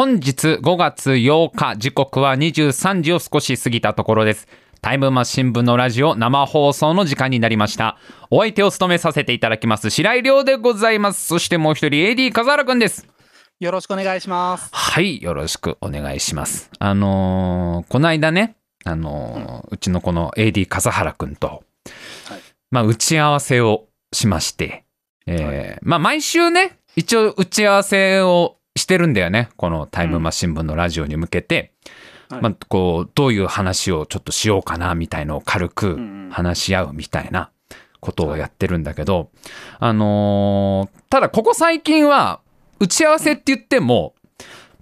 本日5月8日、時刻は23時を少し過ぎたところです。タイムマシン部のラジオ生放送の時間になりました。お相手を務めさせていただきます、白井亮でございます。そしてもう一人、AD 笠原くんです。よろしくお願いします。はい、よろしくお願いします。あのーこの間ね、あのーうちのこの AD 笠原くんと、はいまあ、打ち合わせをしまして、えーまあ、毎週ね、一応打ち合わせをしてるんだよね。このタイムマシン部のラジオに向けて、はい。まあ、こう、どういう話をちょっとしようかな、みたいのを軽くうんうん。話し合うみたいなことをやってるんだけど、あのーただここ最近は、打ち合わせって言っても、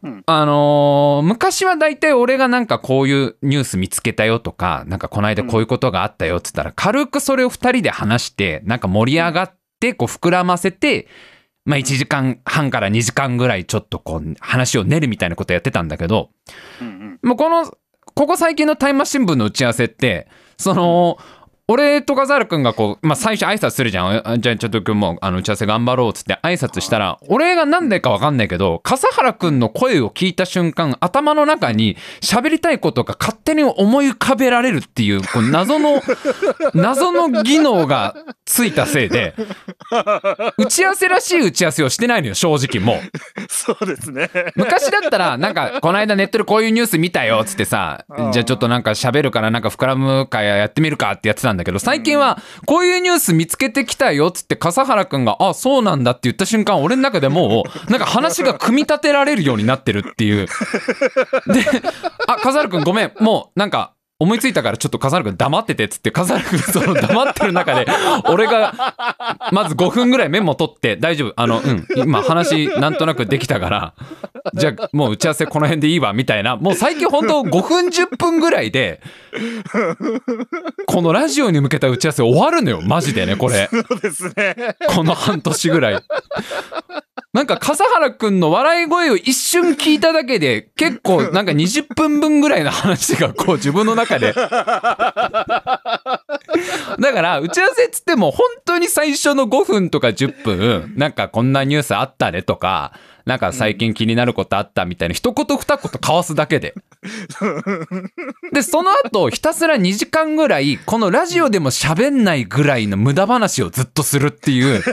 うん。あのー昔は大体俺がなんかこういうニュース見つけたよとか、なんかこの間こういうことがあったよって言ったら、軽くそれを二人で話して、なんか盛り上がって、こう膨らませて、まあ1時間半から2時間ぐらいちょっとこう話を練るみたいなことやってたんだけど、うんもうこの、ここ最近のタイムマシン部の打ち合わせって、その、俺と笠原くんがこう、まあ、最初挨拶するじゃん。あじゃあちょっと今日もあの打ち合わせ頑張ろうっつって挨拶したら、俺が何でかわかんないけど、笠原くんの声を聞いた瞬間、頭の中に喋りたいことが勝手に思い浮かべられるっていう、こう謎の、謎の技能がついたせいで、打ち合わせらしい打ち合わせをしてないのよ、正直もう。うん。そうですね。昔だったら、なんか、この間ネットでこういうニュース見たよ、つってさう、んじゃあちょっとなんか喋るからなんか膨らむかやってみるかってやってたんだけど、最近は、こういうニュース見つけてきたよ、つって笠原くんが、あ、そうなんだって言った瞬間、俺の中でもう、なんか話が組み立てられるようになってるっていう。で、あ、笠原くんごめん、もうなんか、思いついたからちょっと笠原くん黙っててっつって笠原くんその黙ってる中で俺がまず5分ぐらいメモ取って大丈夫あのうん今話なんとなくできたからじゃあもう打ち合わせこの辺でいいわみたいなもう最近本当5分10分ぐらいでこのラジオに向けた打ち合わせ終わるのよマジでねこれそうですね。この半年ぐらい。なんか笠原くんの笑い声を一瞬聞いただけで 結構なんか20分分ぐらいの話がこう自分の中で。だから打ち合わせっつっても本当に最初の5分とか10分なんかこんなニュースあったねとかなんか最近気になることあったみたいな一言二言交わすだけで。で、その後、ひたすら2時間ぐらい、このラジオでも喋んないぐらいの無駄話をずっとするっていう、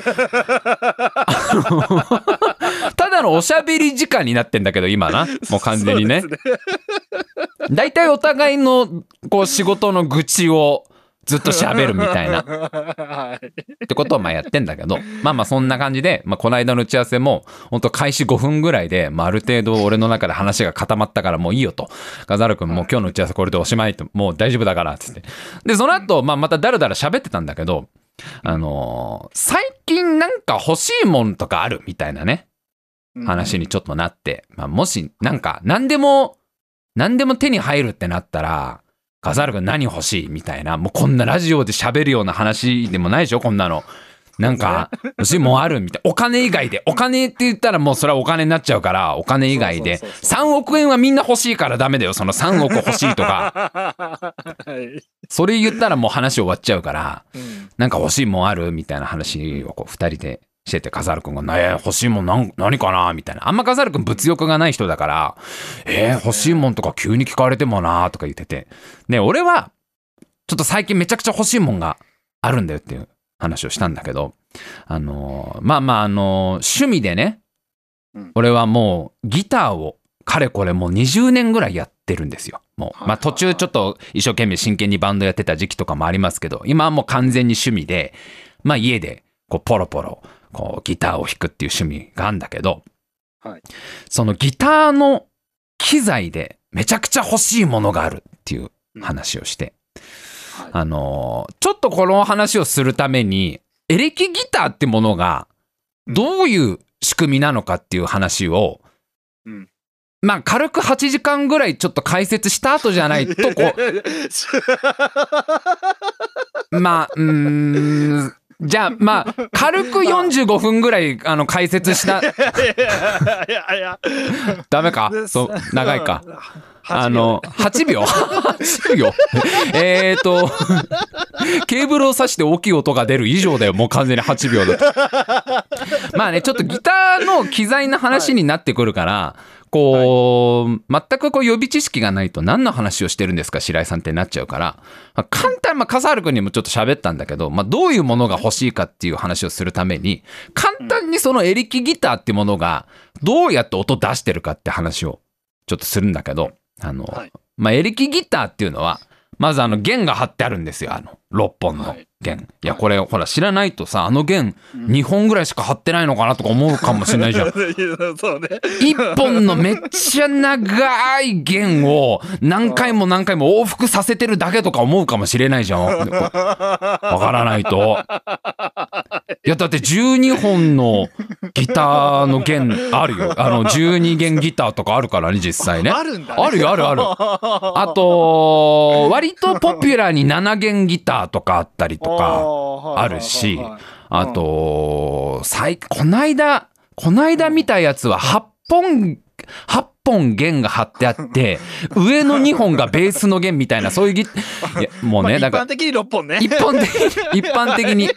ただのおしゃべり時間になってんだけど、今な。もう完全にね大体お互いの、こう、仕事の愚痴をずっと喋るみたいな。はい。ってことをまあやってんだけど、まあまあそんな感じで、まあこの間の打ち合わせも、本当開始5分ぐらいで、まあある程度俺の中で話が固まったからもういいよと。ガザル君もう今日の打ち合わせこれでおしまいと、もう大丈夫だから、つって。で、その後、まあまただらだら喋ってたんだけど、あのー最近なんか欲しいもんとかあるみたいなね、話にちょっとなって、まあもしなんか何でも、何でも手に入るってなったら、ガザール君何欲しいみたいな、もうこんなラジオで喋るような話でもないでしょこんなの。なんか、欲しいもんあるみたいな。お金以外で。お金って言ったらもうそれはお金になっちゃうから、お金以外で。そうそうそう3億円はみんな欲しいからダメだよ。その3億欲しいとか。はい。それ言ったらもう話終わっちゃうから、うんなんか欲しいもんあるみたいな話をこう二人でしてて、カザル君が、ねえ、欲しいもんなん何かなみたいな。あんまカザル君物欲がない人だから、えー、欲しいもんとか急に聞かれてもなとか言ってて。ね、俺は、ちょっと最近めちゃくちゃ欲しいもんがあるんだよっていう話をしたんだけど、あのーまあまあ、あのー趣味でねうん、俺はもうギターをかれこれもう20年ぐらいやってるんですよ。もう、まあ途中ちょっと一生懸命真剣にバンドやってた時期とかもありますけど、今はもう完全に趣味で、まあ家でこうポロポロこうギターを弾くっていう趣味があるんだけど、はい。そのギターの機材でめちゃくちゃ欲しいものがあるっていう話をして、はい。あのーちょっとこの話をするために、エレキギターってものがどういう仕組みなのかっていう話を、うん。まあ軽く8時間ぐらいちょっと解説した後じゃないとこう、まあ、うーん、じゃあまあ軽く 45分ぐらいあの解説した、いやいやいや。ダメか？そう、長いか。あの、8秒 ?8 秒？えーと、ケーブルを挿して大きい音が出る以上だよ、もう完全に8秒だと。まあね、ちょっとギターの機材の話になってくるから、こう、全くこう予備知識がないと何の話をしてるんですか白井さんってなっちゃうから、まあ簡単、まあ、笠原君にもちょっと喋ったんだけど、まあ、どういうものが欲しいかっていう話をするために、簡単にそのエレキギターっていうものが、どうやって音出してるかって話をちょっとするんだけど、あの、はい。まあ、エレキギターっていうのは、まずあの弦が張ってあるんですよ、あの、6本の。はい弦。いや、これ、ほら、知らないとさ、あの弦、2本ぐらいしか張ってないのかなとか思うかもしれないじゃん。そうね。一本のめっちゃ長い弦を何回も何回も往復させてるだけとか思うかもしれないじゃん。わからないと。いや、だって12本のギターの弦あるよ。あの、12弦ギターとかあるからね、実際ね。あるんだね。あるよ、あるある。あと、割とポピュラーに7弦ギターとかあったりとか。かあるしあと、最、こないだ、こないだ見たやつは8本、8本弦が張ってあって、上の2本がベースの弦みたいな、そういうギ、もうね、まあ、だから、一般的に6本ね。一般的に、一般的に、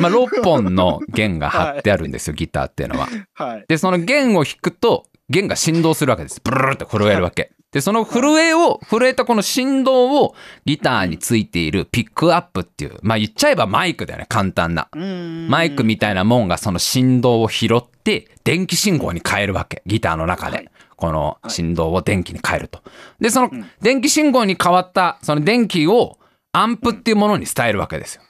まあ、6本の弦が張ってあるんですよ、ギターっていうのは。はい。で、その弦を弾くと、弦が振動するわけです。ブルルルって震えるわけ。で、その震えを、震えたこの振動をギターについているピックアップっていう、まあ言っちゃえばマイクだよね、簡単な。マイクみたいなもんがその振動を拾って、電気信号に変えるわけ。ギターの中で。はいこの振動を電気に変えると。で、そのうん電気信号に変わった、その電気をアンプっていうものに伝えるわけですよ。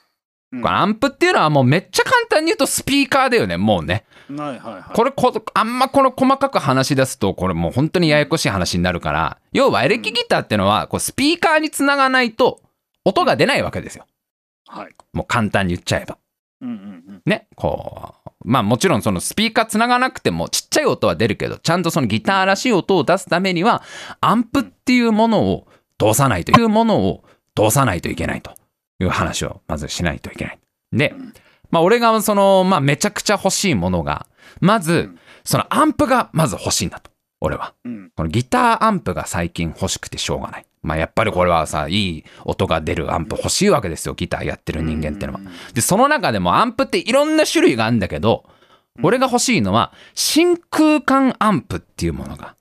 アンプっていうのはもうめっちゃ簡単に言うとスピーカーだよね、もうね。はいはいはい。これこ、あんまこの細かく話し出すと、これもう本当にややこしい話になるから、要はエレキギターってのは、こうスピーカーにつながないと、音が出ないわけですよ。はい。もう簡単に言っちゃえば。うんうんうん。ね、こう。まあもちろんそのスピーカーつながなくてもちっちゃい音は出るけど、ちゃんとそのギターらしい音を出すためには、アンプっていうものを通さないというものを通さないといけないという話をまずしないといけない。で、まあ俺がその、まあめちゃくちゃ欲しいものが、まず、そのアンプがまず欲しいんだと。俺は。このギターアンプが最近欲しくてしょうがない。まあやっぱりこれはさ、いい音が出るアンプ欲しいわけですよ。ギターやってる人間ってのは。で、その中でもアンプっていろんな種類があるんだけど、俺が欲しいのは真空管アンプっていうものが、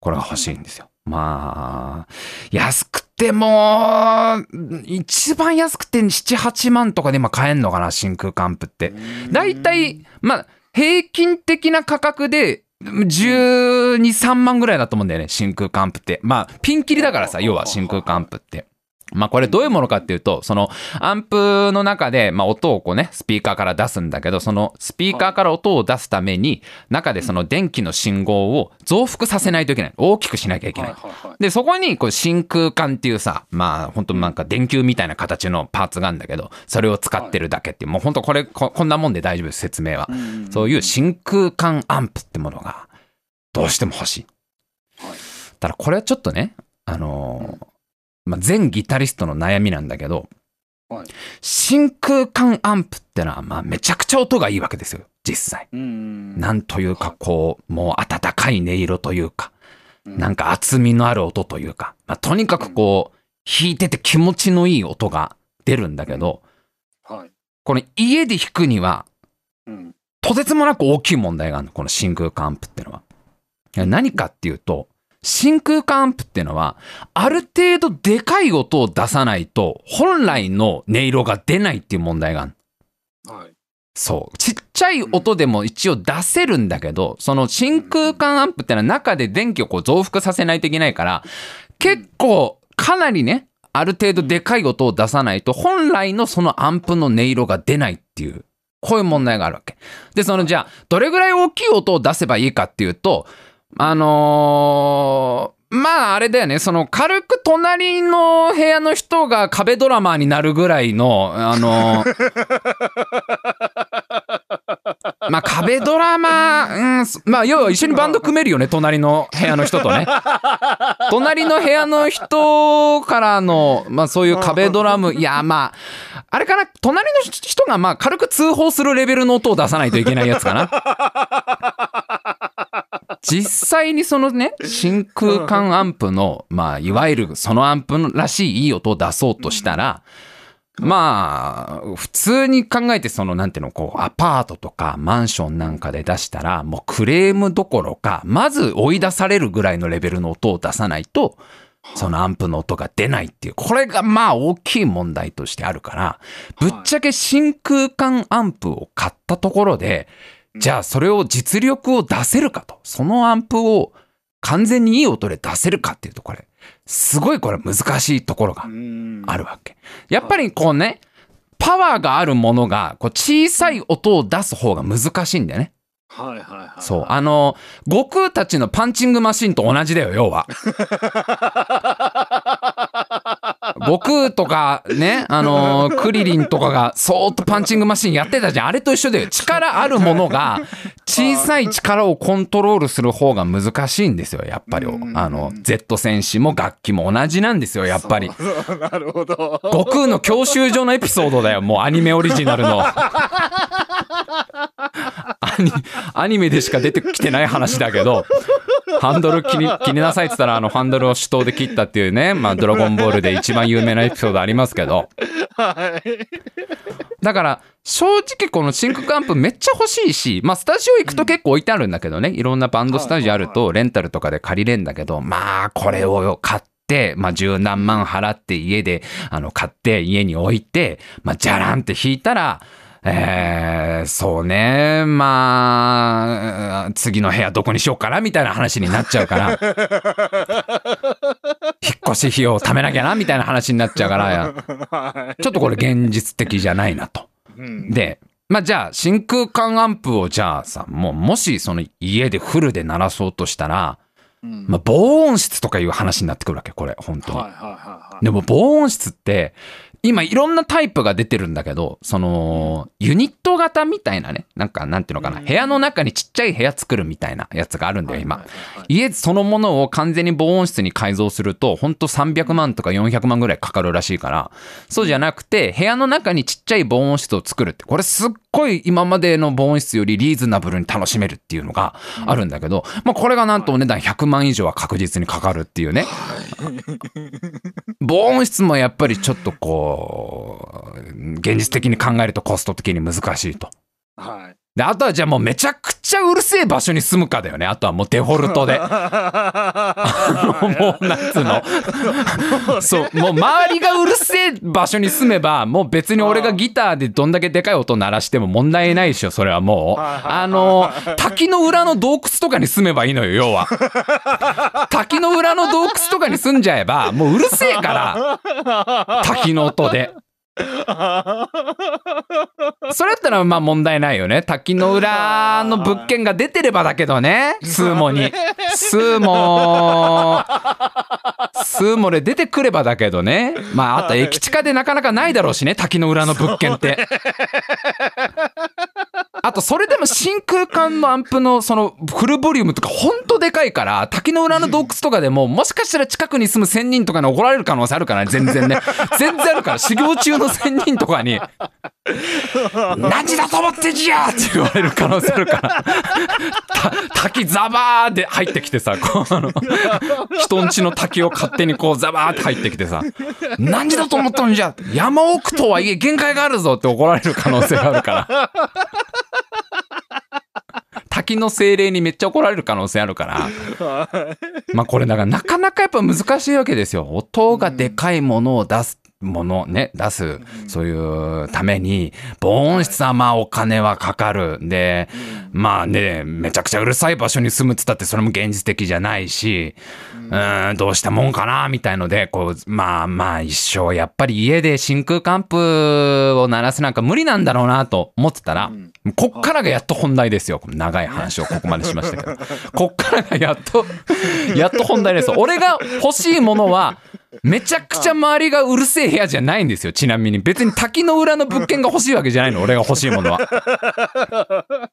これが欲しいんですよ。まあ、安くでも、一番安くて7、8万とかで今買えんのかな、真空管アンプって。だいたい、まあ、平均的な価格で、12、3万ぐらいだと思うんだよね、真空管アンプって。まあ、ピンキリだからさ、要は真空管アンプって。まあこれどういうものかっていうと、そのアンプの中で、まあ音をこうね、スピーカーから出すんだけど、そのスピーカーから音を出すために、中でその電気の信号を増幅させないといけない。大きくしなきゃいけない。で、そこにこう真空管っていうさ、まあ本当なんか電球みたいな形のパーツがあるんだけど、それを使ってるだけっていう、もう本当これこ、こんなもんで大丈夫です、説明は。うんそういう真空管アンプってものが、どうしても欲しい。ただこれはちょっとね、あのーまあ、全ギタリストの悩みなんだけど、はい真空管アンプってのは、まあ、めちゃくちゃ音がいいわけですよ、実際。うん。なんというか、こう、もう温かい音色というか、うんなんか厚みのある音というか、まあ、とにかくこう、弾いてて気持ちのいい音が出るんだけど、はい。この家で弾くには、うん。とてつもなく大きい問題があるの、この真空管アンプってのは。何かっていうと、真空管アンプってのは、ある程度でかい音を出さないと、本来の音色が出ないっていう問題がある。はい。そう。ちっちゃい音でも一応出せるんだけど、その真空管アンプってのは中で電気をこう増幅させないといけないから、結構かなりね、ある程度でかい音を出さないと、本来のそのアンプの音色が出ないっていう、こういう問題があるわけ。で、そのじゃあ、どれぐらい大きい音を出せばいいかっていうと、あのーまああれだよね、その軽く隣の部屋の人が壁ドラマーになるぐらいの、あのー まあ壁ドラマー、うんす、まあ要は一緒にバンド組めるよね、隣の部屋の人とね。隣の部屋の人からの、まあそういう壁ドラム、いやまあ、あれかな、隣の人がまあ軽く通報するレベルの音を出さないといけないやつかな。実際にそのね、真空管アンプの、まあ、いわゆるそのアンプのらしいいい音を出そうとしたら、まあ、普通に考えて、その、なんていうの、こう、アパートとかマンションなんかで出したら、もうクレームどころか、まず追い出されるぐらいのレベルの音を出さないと、そのアンプの音が出ないっていう、これがまあ大きい問題としてあるから、ぶっちゃけ真空管アンプを買ったところで、じゃあそれを実力を出せるかと、そのアンプを完全にいい音で出せるかっていうと、これ、すごいこれ難しいところがうんあるわけ。やっぱりこうね、パワーがあるものが、こう小さい音を出す方が難しいんだよね。はいはいはい。そう。あの、悟空たちのパンチングマシンと同じだよ、要は。悟空とかね、あのクリリンとかがそーっとパンチングマシンやってたじゃん。あれと一緒だよ。力あるものが、小さい力をコントロールする方が難しいんですよ、やっぱりう。んあの、Z 戦士も楽器も同じなんですよ、やっぱり。なるほど。悟空の教習所のエピソードだよ、もうアニメオリジナルの。アニアニメでしか出てきてない話だけど、ハンドル切り切りなさいって言ったら、あの、ハンドルを手刀で切ったっていうね、まあ、ドラゴンボールで一番有名なエピソードありますけど、はい。だから、正直この真空管プめっちゃ欲しいし、まあ、スタジオ行くと結構置いてあるんだけどね、いろんなバンドスタジオあるはいと、レンタルとかで借りれんだけど、まあ、これを買って、まあ、十何万払って家で、あの、買って家に置いて、まあ、じゃらんって弾いたら、えー、そうね、まあ、次の部屋どこにしようかなみたいな話になっちゃうから、引っ越し費用を貯めなきゃなみたいな話になっちゃうから、はちょっとこれ現実的じゃないなと。い。うん。で、まあじゃあ真空管アンプをじゃあさ、もうもしその家でフルで鳴らそうとしたら、うんまあ防音室とかいう話になってくるわけ、これ、本当に。はいはいはいはい。でも防音室って、今いろんなタイプが出てるんだけど、その、ユニット型みたいなね、なんかなんていうのかな、うん。部屋の中にちっちゃい部屋作るみたいなやつがあるんだよ、今。家そのものを完全に防音室に改造すると、ほんと300万とか400万ぐらいかかるらしいから、そうじゃなくて、部屋の中にちっちゃい防音室を作るって、これすっごい今までの防音室よりリーズナブルに楽しめるっていうのがあるんだけど、まあこれがなんとお値段100万以上は確実にかかるっていうね。防音室もやっぱりちょっとこう、現実的に考えるとコスト的に難しいと。はい。で、あとはじゃあもうめちゃくちゃうるせえ場所に住むかだよね。あとはもうデフォルトで。もう、なんつうの？そう、もう周りがうるせえ場所に住めば、もう別に俺がギターでどんだけでかい音鳴らしても問題ないでしょ、それはもう。あの、滝の裏の洞窟とかに住めばいいのよ、要は。滝の裏の洞窟とかに住んじゃえば、もううるせえから、滝の音で。それだったらまあ問題ないよね。滝の裏の物件が出てればだけどね。スーモに。スーモ、スーモで出てくればだけどね。まああと駅地下でなかなかないだろうしね。滝の裏の物件って。あとそれでも真空管のアンプのそのフルボリュームとかほんとでかいから、滝の裏の洞窟とかでももしかしたら近くに住む仙人とかに怒られる可能性あるからね。全然ね。全然あるから。修行中の仙人とかに。何時だと思ってんじゃって言われる可能性あるから。た滝ザバーで入ってきてさ、こうあの、人んちの滝を勝手にこうザバーって入ってきてさ、何時だと思ったんじゃ山奥とはいえ限界があるぞって怒られる可能性があるから。滝の精霊にめっちゃ怒られる可能性あるから。まあこれだからなかなかやっぱ難しいわけですよ。音がでかいものを出す。ものね、出す、そういうために、防音室はまあお金はかかる。で、まあね、めちゃくちゃうるさい場所に住むっつったってそれも現実的じゃないし、うーん、どうしたもんかな、みたいので、こう、まあまあ一生、やっぱり家で真空管プを鳴らすなんか無理なんだろうなと思ってたら、こっからがやっと本題ですよ。長い話をここまでしましたけど。こっからがやっと、やっと本題です。俺が欲しいものは、めちゃくちゃ周りがうるせえ部屋じゃないんですよ。ちなみに。別に滝の裏の物件が欲しいわけじゃないの。俺が欲しいものは。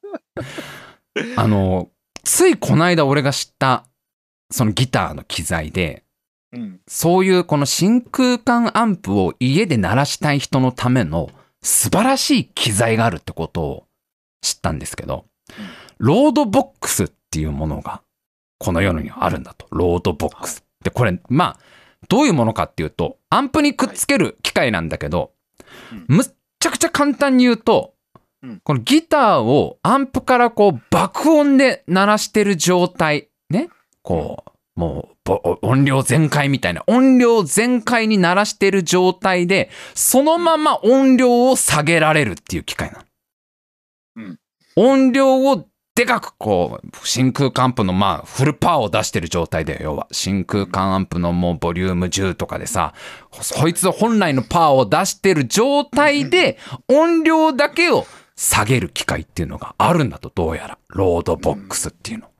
あの、ついこの間俺が知った、そのギターの機材で、うん。そういうこの真空管アンプを家で鳴らしたい人のための素晴らしい機材があるってことを知ったんですけど、 load boxっていうものがこの世にはあるんだと。 load box。で、これ、まあ、どういうものかっていうと、アンプにくっつける機械なんだけど、むっちゃくちゃ簡単に言うと、うんこのギターをアンプからこう爆音で鳴らしてる状態、ね？こう、もうぼ音量全開みたいな、音量全開に鳴らしてる状態で、そのまま音量を下げられるっていう機械なの。うん音量をでかくこう、真空管アンプのまあフルパワーを出してる状態だよ、要は。真空管アンプのもうボリューム10とかでさ、そいつ本来のパワーを出してる状態で音量だけを下げる機械っていうのがあるんだと、どうやら。ロードボックスっていうの。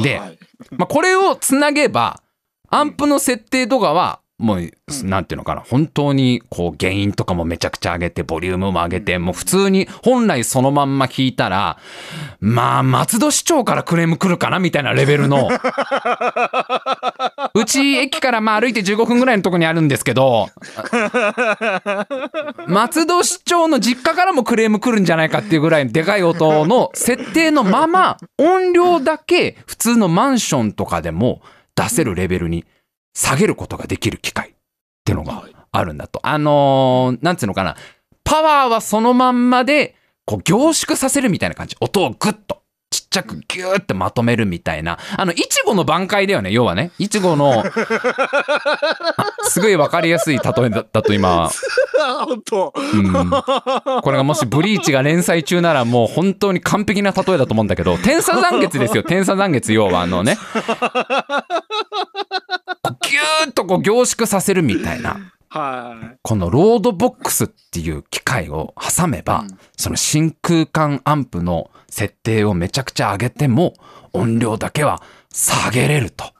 で、はいまあ、これをつなげば、アンプの設定とかは、もう、なんていうのかな、本当に、こう、原因とかもめちゃくちゃ上げて、ボリュームも上げて、もう普通に、本来そのまんま聞いたら、まあ、松戸市長からクレーム来るかなみたいなレベルの、うち駅からまあ歩いて15分ぐらいのとこにあるんですけど、松戸市長の実家からもクレーム来るんじゃないかっていうぐらいでかい音の設定のまま音量だけ普通のマンションとかでも出せるレベルに下げることができる機械っていうのがあるんだと。あのーなんつうのかな。パワーはそのまんまでこう凝縮させるみたいな感じ。音をグッと。ちっちゃくギューってまとめるみたいな。あの、いちごの挽回だよね、要はね。いちごの、あすごいわかりやすい例えだったと今、本当。うん、これがもしブリーチが連載中ならもう本当に完璧な例えだと思うんだけど、天差残月ですよ、天差残月、要はあのね。ギューッとこう凝縮させるみたいな。はこのロードボックスっていう機械を挟めば、うんその真空管アンプの設定をめちゃくちゃ上げても音量だけは下げれると。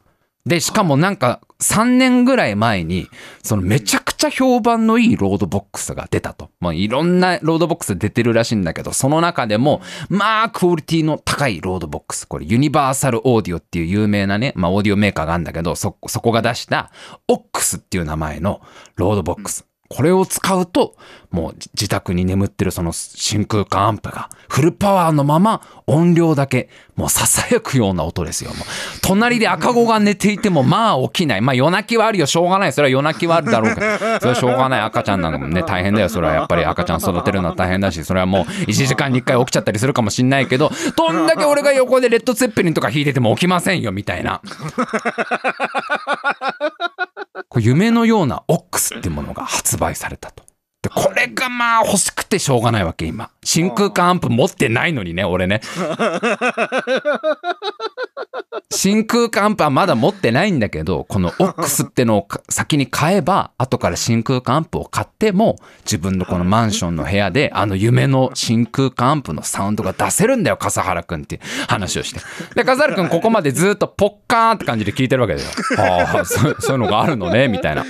で、しかもなんか3年ぐらい前に、そのめちゃくちゃ評判のいい load box が出たと。まあいろんな load box 出てるらしいんだけど、その中でも、まあクオリティの高い load box。これ Universal Audio っていう有名なね、まあオーディオメーカーがあるんだけど、そ、そこが出した OXっていう名前の load box。これを使うと、もう自宅に眠ってるその真空管アンプがフルパワーのまま音量だけもう囁くような音ですよ。もう隣で赤子が寝ていてもまあ起きない。まあ夜泣きはあるよ。しょうがない。それは夜泣きはあるだろうけど。それはしょうがない。赤ちゃんなんかもね大変だよ。それはやっぱり赤ちゃん育てるのは大変だし、それはもう1時間に1回起きちゃったりするかもしんないけど、どんだけ俺が横でレッドツェッペリンとか弾いてても起きませんよみたいな。こう夢のようなオックスってものが発売されたと。で、これがまあ欲しくてしょうがないわけ、今。真空管アンプ持ってないのにね、俺ね。真空管アンプはまだ持ってないんだけど、このオックスってのをか先に買えば、後から真空管アンプを買っても、自分のこのマンションの部屋で、あの夢の真空管アンプのサウンドが出せるんだよ、笠原くんっていう話をして。で、笠原くんここまでずっとポッカーンって感じで聞いてるわけだよ。ああ、そういうのがあるのね、みたいな。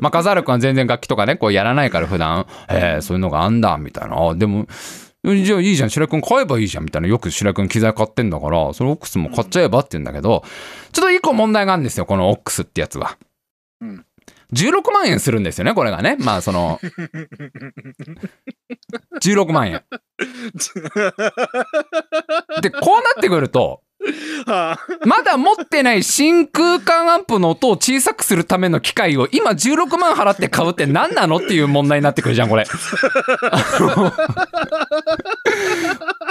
まあ、笠原くんは全然楽器とかね、こうやらないから普段、えー、そういうのがあんだ、みたいな。あでも、じゃあいいじゃん、白井くん買えばいいじゃん、みたいな。よく白井くん機材買ってんだから、それオックスも買っちゃえばって言うんだけど、ちょっと一個問題があるんですよ、このオックスってやつは。うん16万円するんですよね、これがね。まあ、その、16万円。で、こうなってくると、あ。まだ持ってない真空管アンプの音を小さくするための機械を今16万払って買うって何なのっていう問題になってくるじゃん、これ。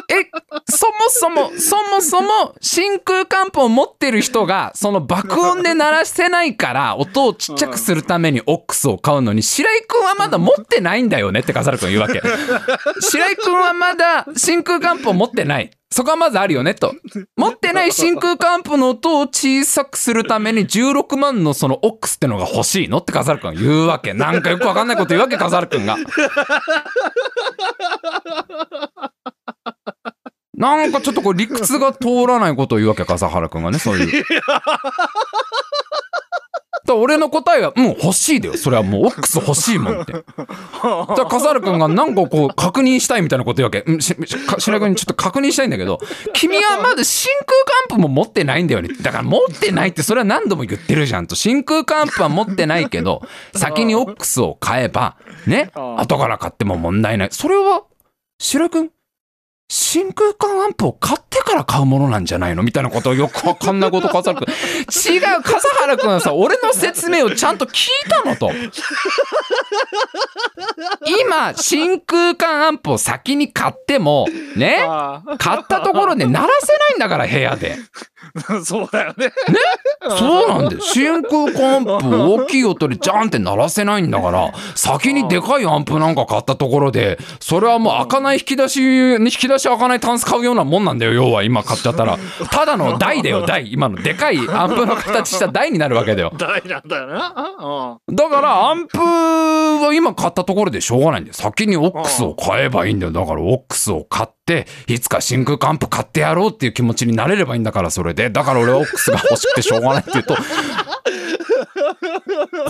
え、そもそも、そもそも真空管アンプを持ってる人がその爆音で鳴らせないから音をちっちゃくするためにオックスを買うのに白井くんはまだ持ってないんだよねって笠原くん言うわけ。白井くんはまだ真空管アンプを持ってない。そこはまずあるよねと。持ってない真空管アンプの音を小さくするために16万のそのオックスってのが欲しいの？って笠原くん言うわけ。なんかよくわかんないこと言うわけ、笠原くんが。なんかちょっとこう理屈が通らないことを言うわけ、笠原くんがね、そういう。だ俺の答えは、もう欲しいだよ。それはもうオックス欲しいもんって。じゃあ、笠原くんがなんかこう確認したいみたいなこと言うわけ。うん、し、白井君にちょっと確認したいんだけど、君はまだ真空管アンプも持ってないんだよね。だから持ってないってそれは何度も言ってるじゃんと。真空管プは持ってないけど、先にオックスを買えば、ね、後から買っても問題ない。それは、白井君、真空管アンプを買ってから買うものなんじゃないのみたいなことをよくわかんないこと笠原くん。違う、笠原くんはさ、俺の説明をちゃんと聞いたのと。今、真空管アンプを先に買っても、ねあ買ったところで鳴らせないんだから、部屋で。あ そうだよね。そうなんだよ。真空管アンプを大きい音でジャンって鳴らせないんだから、先にでかいアンプなんか買ったところで、それはもう開かない引き出し、引き出し開かないタンス買うようなもんなんだよ、要は今買っちゃったら。ただの台だよ、台。今のでかいアンプの形した台になるわけだよ。大なんだよな。うんだからアンプは今買ったところでしょうがないんだよ。先にオックスを買えばいいんだよ。だからオックスを買って、いつか真空管アンプ買ってやろうっていう気持ちになれればいいんだから、それで。だから俺はオックスが欲しくてしょうがないって言うと、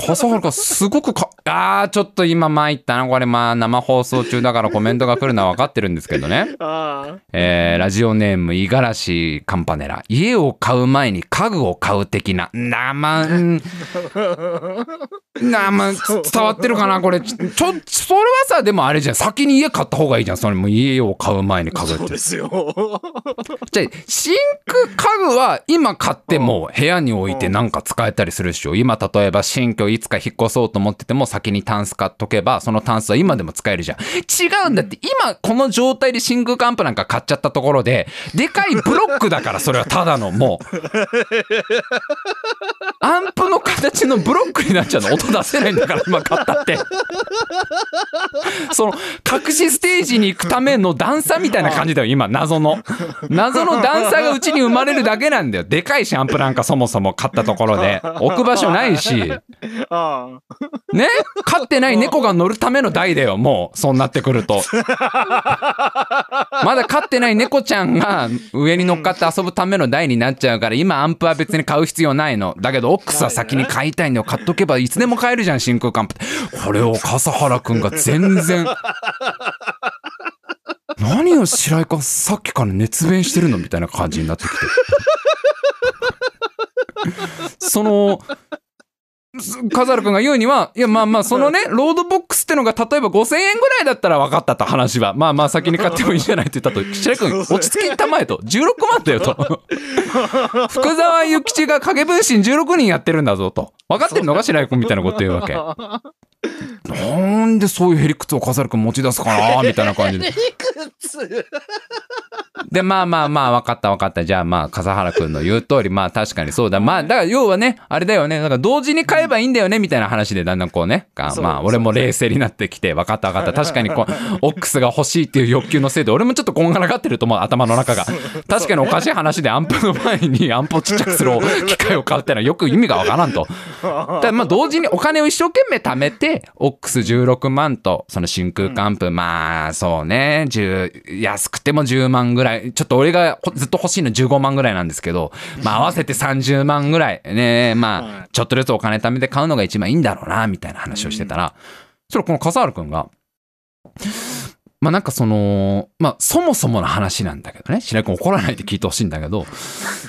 笠原がすごくか、あー、ちょっと今参ったな。これまあ生放送中だからコメントが来るのは分かってるんですけどね。あえーラジオネーム、五十嵐カンパネラ。家を買う前に家具を買う的な。な、まあ、うんな、まあ、つ伝わってるかなこれ。ちょ、ちょそれはさ、でもあれじゃん。先に家買った方がいいじゃん。それもう家を買う前にあ。家具ってそうで。すよ。じゃあ、真空家具は今買っても部屋に置いてなんか使えたりするでしょ。今例えばば新居いつか引っ越そうと思ってても先にタンス買っとけば、そのタンスは今でも使えるじゃん。違うんだって、今この状態で真空管アンプなんか買っちゃったところで、でかいブロックだから、それはただのもう。アンプの形のブロックになっちゃうの。音出せないんだから、今買ったって。その、隠しステージに行くための段差みたいな感じだよ、今、謎の。謎の段差がうちに生まれるだけなんだよ。でかいし、アンプなんかそもそも買ったところで。置く場所ないし。あ ね？飼ってない猫が乗るための台だよ、もう。そうなってくると。まだ飼ってない猫ちゃんが上に乗っかって遊ぶための台になっちゃうから、今アンプは別に買う必要ないの。だけど、オックスは先に買いたいのよ。買っとけばいつでも買えるじゃん、真空管。これを笠原くんが全然。何を白井かさっきから熱弁してるの？みたいな感じになってきて。その、カザル君が言うには、いや、まあまあ、そのね、ロードボックスってのが、例えば5000円ぐらいだったら分かったと、話は。まあまあ、先に買ってもいいんじゃないって言ったと、白井君、落ち着きたまえと、16万だよと。福沢諭吉が影分身16人やってるんだぞと。分かってるのか、白井君みたいなこと言うわけ。なんでそういうヘリクツをカザル君持ち出すかなみたいな感じで。いくつで、まあまあまあ、分かった分かった。じゃあまあ、笠原くんの言う通り、まあ確かにそうだ。まあ、だから要はね、あれだよね。だから同時に買えばいいんだよね、みたいな話でだんだんこうね。まあ、俺も冷静になってきて、分かった分かった。確かにこう、オックスが欲しいっていう欲求のせいで、俺もちょっとこんがらがってると思う、頭の中が。確かにおかしい話でアンプの前にアンプをちっちゃくする 機械を買うってのはよく意味がわからんと。だまあ同時にお金を一生懸命貯めて、オックス16万と、その真空管アンプ、まあ、そうね、10、安くても10万ぐらい。ちょっと俺がほずっと欲しいの15万ぐらいなんですけど、まあ合わせて30万ぐらい。ね、まはい。あ、ちょっとずつお金貯めて買うのが一番いいんだろうな、みたいな話をしてたら、それこの笠原くんが、まあなんかその、まあそもそもの話なんだけどね、白井君怒らないで聞いてほしいんだけど、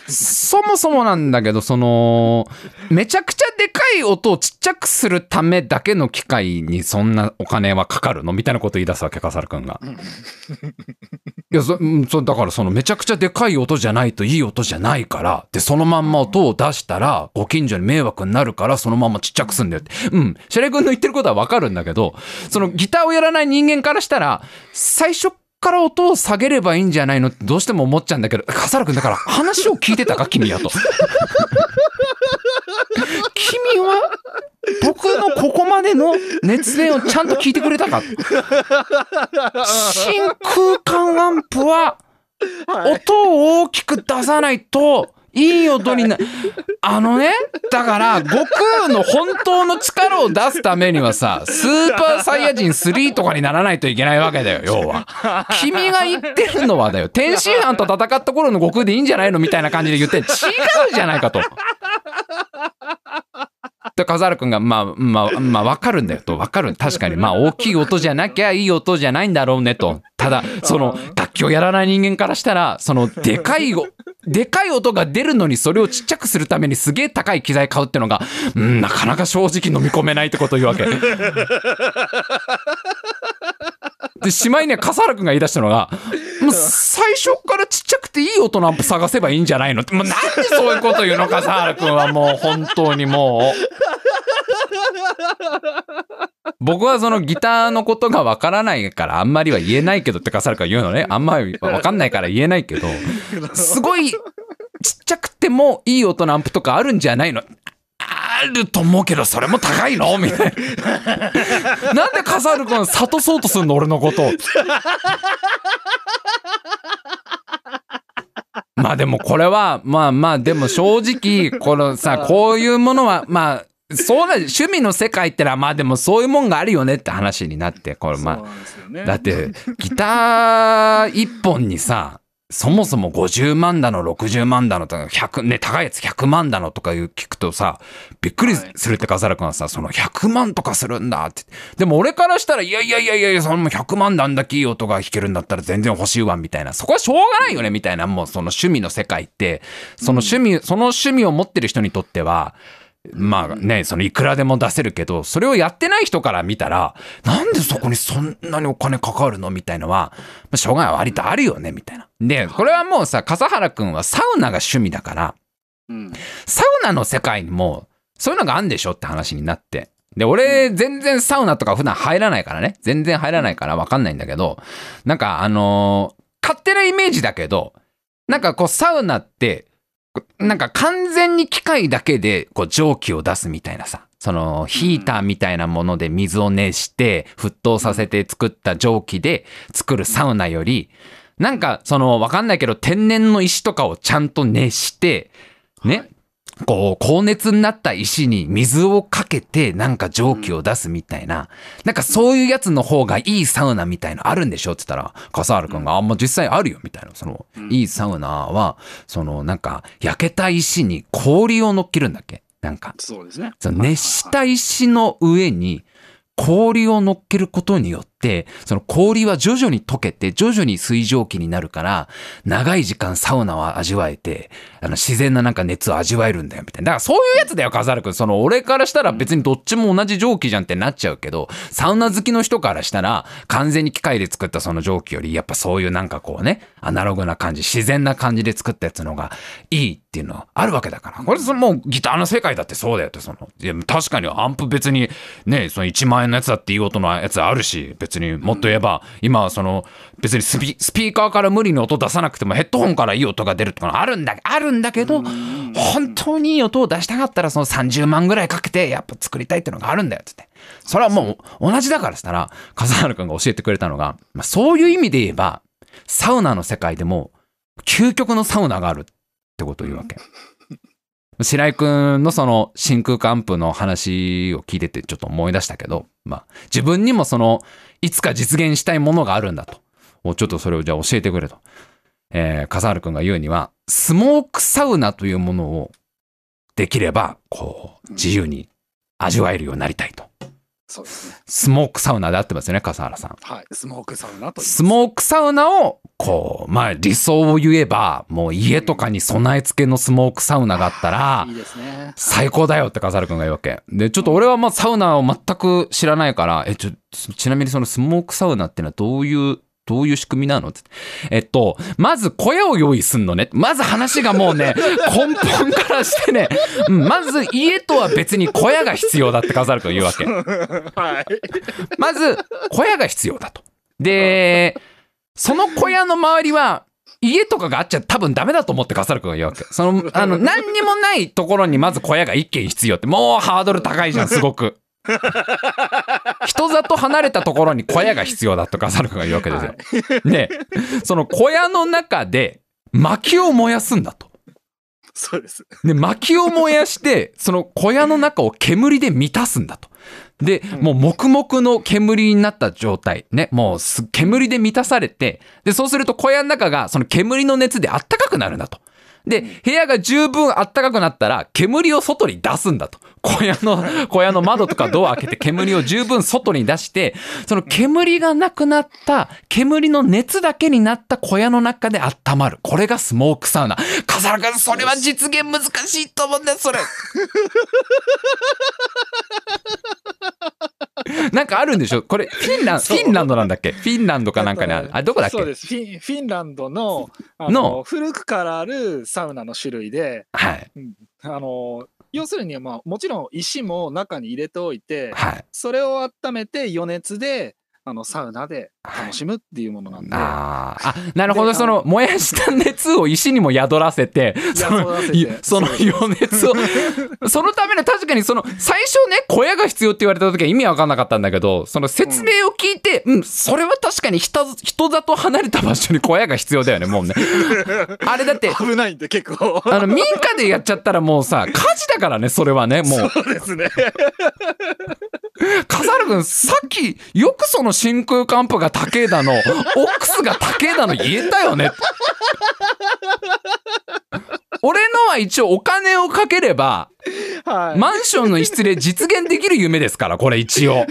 そもそもなんだけど、その、めちゃくちゃでかい音をちっちゃくするためだけの機械にそんなお金はかかるの？みたいなこと言い出すわけ、笠原くん。が。いやそそだからそのめちゃくちゃでかい音じゃないといい音じゃないからでそのまんま音を出したらご近所に迷惑になるからそのままちっちゃくすんだよって。うん。白井君の言ってることはわかるんだけどそのギターをやらない人間からしたら最初から音を下げればいいんじゃないのってどうしても思っちゃうんだけど笠原君だから話を聞いてたか君はと。君は僕のここまでの熱弁をちゃんと聞いてくれたか？真空管アンプは音を大きく出さないといい音になあのねだから悟空の本当の力を出すためにはさスーパーサイヤ人3とかにならないといけないわけだよ要は。君が言ってるのはだよ。天津飯と戦った頃の悟空でいいんじゃないの？みたいな感じで言って違うじゃないかと。で、笠原くんが、まあ、まあ、まあ、わかるんだよと、わかる。確かに、まあ、大きい音じゃなきゃいい音じゃないんだろうねと。ただ、その、楽器をやらない人間からしたら、その、でかいお、でかい音が出るのにそれをちっちゃくするためにすげえ高い機材買うってのが、うん、なかなか正直飲み込めないってことを言うわけ。で、しまいには笠原くんが言い出したのが、もう最初からちっちゃくていい音のアンプ探せばいいんじゃないの？ってもうなんでそういうこと言うの笠原くんはもう本当にもう。僕はそのギターのことがわからないからあんまりは言えないけどって笠原くん言うのね。あんまりわかんないから言えないけど、すごいちっちゃくてもいい音のアンプとかあるんじゃないの？あると思うけど、それも高いの？みたいな。なんで笠原くん諭そうとすんの？俺のこと。まあでもこれは、まあまあでも正直、このさ、こういうものは、まあ、そうだ、趣味の世界ってのは、まあでもそういうもんがあるよねって話になって、これまあ、だって、ギター一本にさ、そもそも50万だの60万だのとか100ね高いやつ100万だのとかいう聞くとさびっくりするって笠原君はさその100万とかするんだって。でも俺からしたらいやいやいやいやいやその100万であんだけいい音が弾けるんだったら全然欲しいわみたいな。そこはしょうがないよねみたいなもうその趣味の世界って。その趣味、その趣味を持ってる人にとってはまあね、そのいくらでも出せるけど、それをやってない人から見たら、なんでそこにそんなにお金かかるのみたいのは、まあ、しょうがない割とあるよね、みたいな。で、これはもうさ、笠原くんはサウナが趣味だから、うんサウナの世界にも、そういうのがあんでしょって話になって。で、俺、全然サウナとか普段入らないからね。全然入らないからわかんないんだけど、なんかあのー勝手なイメージだけど、なんかこうサウナって、こなんか完全に機械だけでこう蒸気を出すみたいなさ。そのヒーターみたいなもので水を熱して沸騰させて作った蒸気で作るサウナより、なんかそのわかんないけど天然の石とかをちゃんと熱して、ね、こう、高熱になった石に水をかけてなんか蒸気を出すみたいな、なんかそういうやつの方がいいサウナみたいのあるんでしょって言ったら、笠原くん。が、あ、もう実際あるよみたいな、その、いいサウナは、その、なんか、焼けた石に氷を乗っけるんだっけ？なんか、そうですね。その熱した石の上に氷を乗っけることによって、その氷は徐々に溶けて、徐々に水蒸気になるから、長い時間サウナを味わえて、あの自然ななんか熱を味わえるんだよ、みたいな。だからそういうやつだよ、笠原くん。その俺からしたら別にどっちも同じ蒸気じゃんってなっちゃうけど、サウナ好きの人からしたら、完全に機械で作ったその蒸気より、やっぱそういうなんかこうね、アナログな感じ、自然な感じで作ったやつの方がいいっていうのはあるわけだから。これそのもうギターの世界だってそうだよって、その、いや確かにアンプ別にね、その1万円のやつだっていい音のやつあるし、別ににもっと言えば、今はその、別にスピーカーから無理に音出さなくてもヘッドホンからいい音が出るとかあるんだ、あるんだけど、本当にいい音を出したかったらその30万ぐらいかけてやっぱ作りたいってのがあるんだよっつって。それはもう同じだからっつったら、笠原くんが教えてくれたのが、まあ、そういう意味で言えば、サウナの世界でも究極のサウナがあるってことを言うわけ。白井くんのその真空管布の話を聞いててちょっと思い出したけど、まあ自分にもそのいつか実現したいものがあるんだと。ちょっとそれをじゃあ教えてくれと。えー、笠原くんが言うには、スモークサウナというものをできれば、こう、自由に味わえるようになりたいと。そうですね。スモークサウナで合ってますよね、笠原さん。はい。スモークサウナと。スモークサウナを、こう、まあ理想を言えば、もう家とかに備え付けのスモークサウナがあったらいい、ですね。最高だよって笠原くんが言うわけ。で、ちょっと俺はまあサウナを全く知らないから、え、ちょ、ちなみにそのスモークサウナってのはどういう、どういう仕組みなのって。えっと、まず小屋を用意すんのね。まず話がもうね、根本からしてね、うんまず家とは別に小屋が必要だって笠原くんが言うわけ。はい。まず、小屋が必要だと。で、その小屋の周りは、家とかがあっちゃ多分ダメだと思って笠原くんが言うわけ。その、あの、何にもないところにまず小屋が一軒必要って、もうハードル高いじゃん、すごく。人里離れたところに小屋が必要だと笠原くんが言うわけですよ。で、その小屋の中で薪を燃やすんだと。そうです。で、薪を燃やして、その小屋の中を煙で満たすんだと。で、もう黙々の煙になった状態。ね、もうす煙で満たされて、で、そうすると小屋の中がその煙の熱であったかくなるんだと。で、部屋が十分あったかくなったら、煙を外に出すんだと。小屋の、小屋の窓とかドア開けて煙を十分外に出して、その煙がなくなった、煙の熱だけになった小屋の中で温まる。これがスモークサウナ。笠原君、それは実現難しいと思うんだよ、それ。なんかあるんでしょ？これ、フィンランド、フィンランドなんだっけ？フィンランドかなんかにある？あ、どこだっけ？そうですフィン。フィンランドのあのの古くからあるサウナの種類で、はい。あの要するに、まあ、もちろん石も中に入れておいて、はい。それを温めて余熱であのサウナで楽しむっていうものなんで、あ。ーあ、なるほど。でその、燃やした熱を石にも宿らせて、そのその余熱を、そのための確かにその、最初ね、小屋が必要って言われた時は意味わかんなかったんだけど、その説明を聞いて、うん、それは確かに人、人里離れた場所に小屋が必要だよね、もうね。あれだって、危ないんで結構。あの、民家でやっちゃったらもうさ、火事だからね、それはね、もう。そうですね。笠原くん、さっき、よくその真空管布が高えだの、オックスが高えだの言えたよね。俺のは一応お金をかければ、はい、マンションの一室で実現できる夢ですから、これ一応。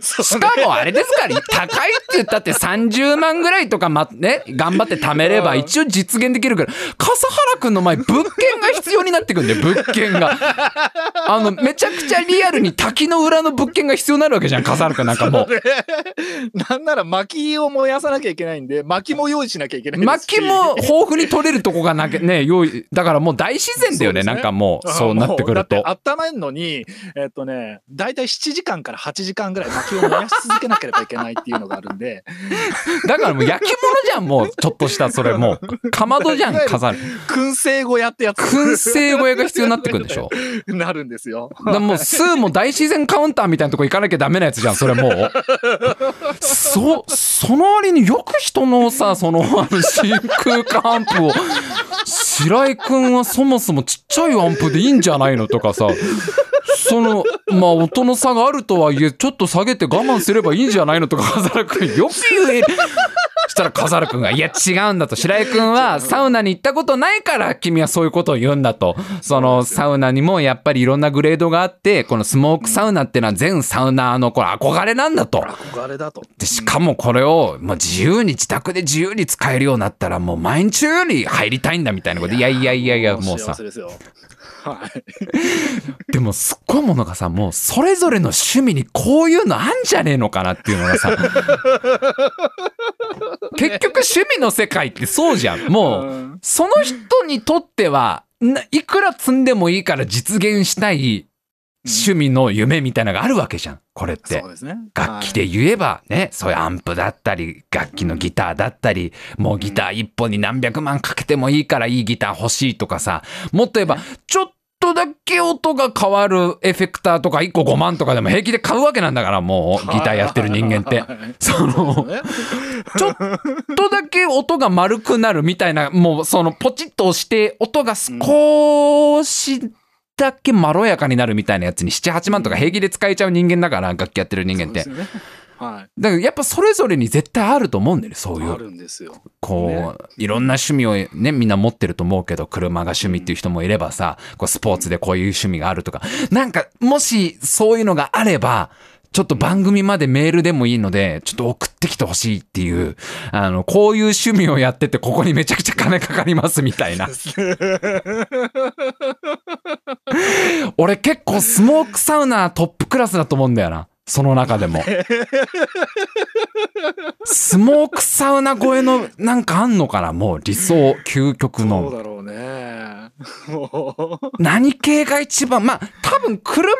しかもあれですから、高いって言ったって30万ぐらいとかま、ね、頑張って貯めれば一応実現できるから、笠原くんの前、物件が必要になってくんだよ、物件が。あの、めちゃくちゃリアルに滝の裏の物件が必要になるわけじゃん、笠原くんなんかもう。なんなら薪を燃やさなきゃいけないんで薪も用意しなきゃいけない薪も豊富に取れるとこがなきゃね、用意、だからもう大自然だよね、ねなんかもう、そうなってくると。もうだって温めるのにえっとね大体7時間から8時間ぐらい薪を燃やし続けなければいけないっていうのがあるんで だからもう焼き物じゃん、もう、ちょっとした、それもう。かまどじゃん、飾る。燻製小屋ってやつ。燻製小屋が必要になってくるんでしょ？なるんですよ。だもう、数も大自然カウンターみたいなとこ行かなきゃダメなやつじゃん、それもう。そ、その割によく人のさ、その、真空管アンプを、白井くんはそもそもちっちゃいアンプでいいんじゃないのとかさ、その、まあ、音の差があるとはいえ、ちょっと下げて我慢すればいいんじゃないのとか、笠原くん、よく言えしたら笠原くんが、いや、違うんだと。白井くんはサウナに行ったことないから、君はそういうことを言うんだと。その、サウナにもやっぱりいろんなグレードがあって、このスモークサウナっていうのは全サウナーのこれ憧れなんだと。憧れだとで、しかもこれを、まあ、自由に、自宅で自由に使えるようになったら、もう毎日より入りたいんだみたいなこと。いやいやいやいや、もうさはいでもすっごいものがさ、もうそれぞれの趣味にこういうのあんじゃねえのかなっていうのがさ。結局趣味の世界ってそうじゃん。もう、うんその人にとっては、ないくら積んでもいいから実現したい趣味の夢みたいなのがあるわけじゃん。これってね楽器で言えばね、そういうアンプだったり、楽器のギターだったり、もうギター一本に何百万かけてもいいからいいギター欲しいとかさ、もっと言えば、ちょっとだけ音が変わるエフェクターとか1個5万とかでも平気で買うわけなんだから、もうギターやってる人間って。は いその、ちょっとだけ音が丸くなるみたいな、もうそのポチッと押して音が少しだけまろやかになるみたいなやつに7、8万とか平気で使えちゃう人間だから、楽器やってる人間って。はいだからやっぱそれぞれに絶対あると思うんだよね、そういあう。るんですよこう、いろんな趣味をね、みんな持ってると思うけど、車が趣味っていう人もいればさ、こうスポーツでこういう趣味があるとか。なんか、もしそういうのがあれば、ちょっと番組までメールでもいいので、ちょっと送ってきてほしいっていう、あの、こういう趣味をやってて、ここにめちゃくちゃ金かかりますみたいな。俺結構スモークサウナトップクラスだと思うんだよな。その中でも。スモークサウナ超えのなんかあんのかなもう理想、究極そうの。だろうね 何系が一番、まあ多分車が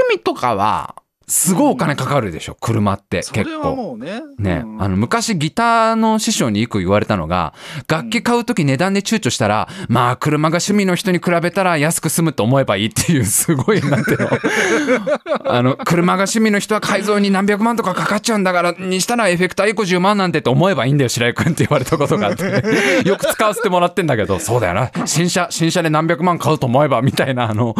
趣味とかは、すごいお金かかるでしょ、車ってそれ結構。はもうね。ね、うん。あの昔ギターの師匠によく言われたのが楽器買う時値段で躊躇したら、まあ車が趣味の人に比べたら安く済むと思えばいいっていう すごいなんていうの。あの車が趣味の人は改造に何百万とかかかっちゃうんだからにしたらエフェクター1個10万なんてって思えばいいんだよ白井君って言われたことがあって。よく使わせてもらってんだけどそうだよな。新車新車で何百万買うと思えばみたいなあの。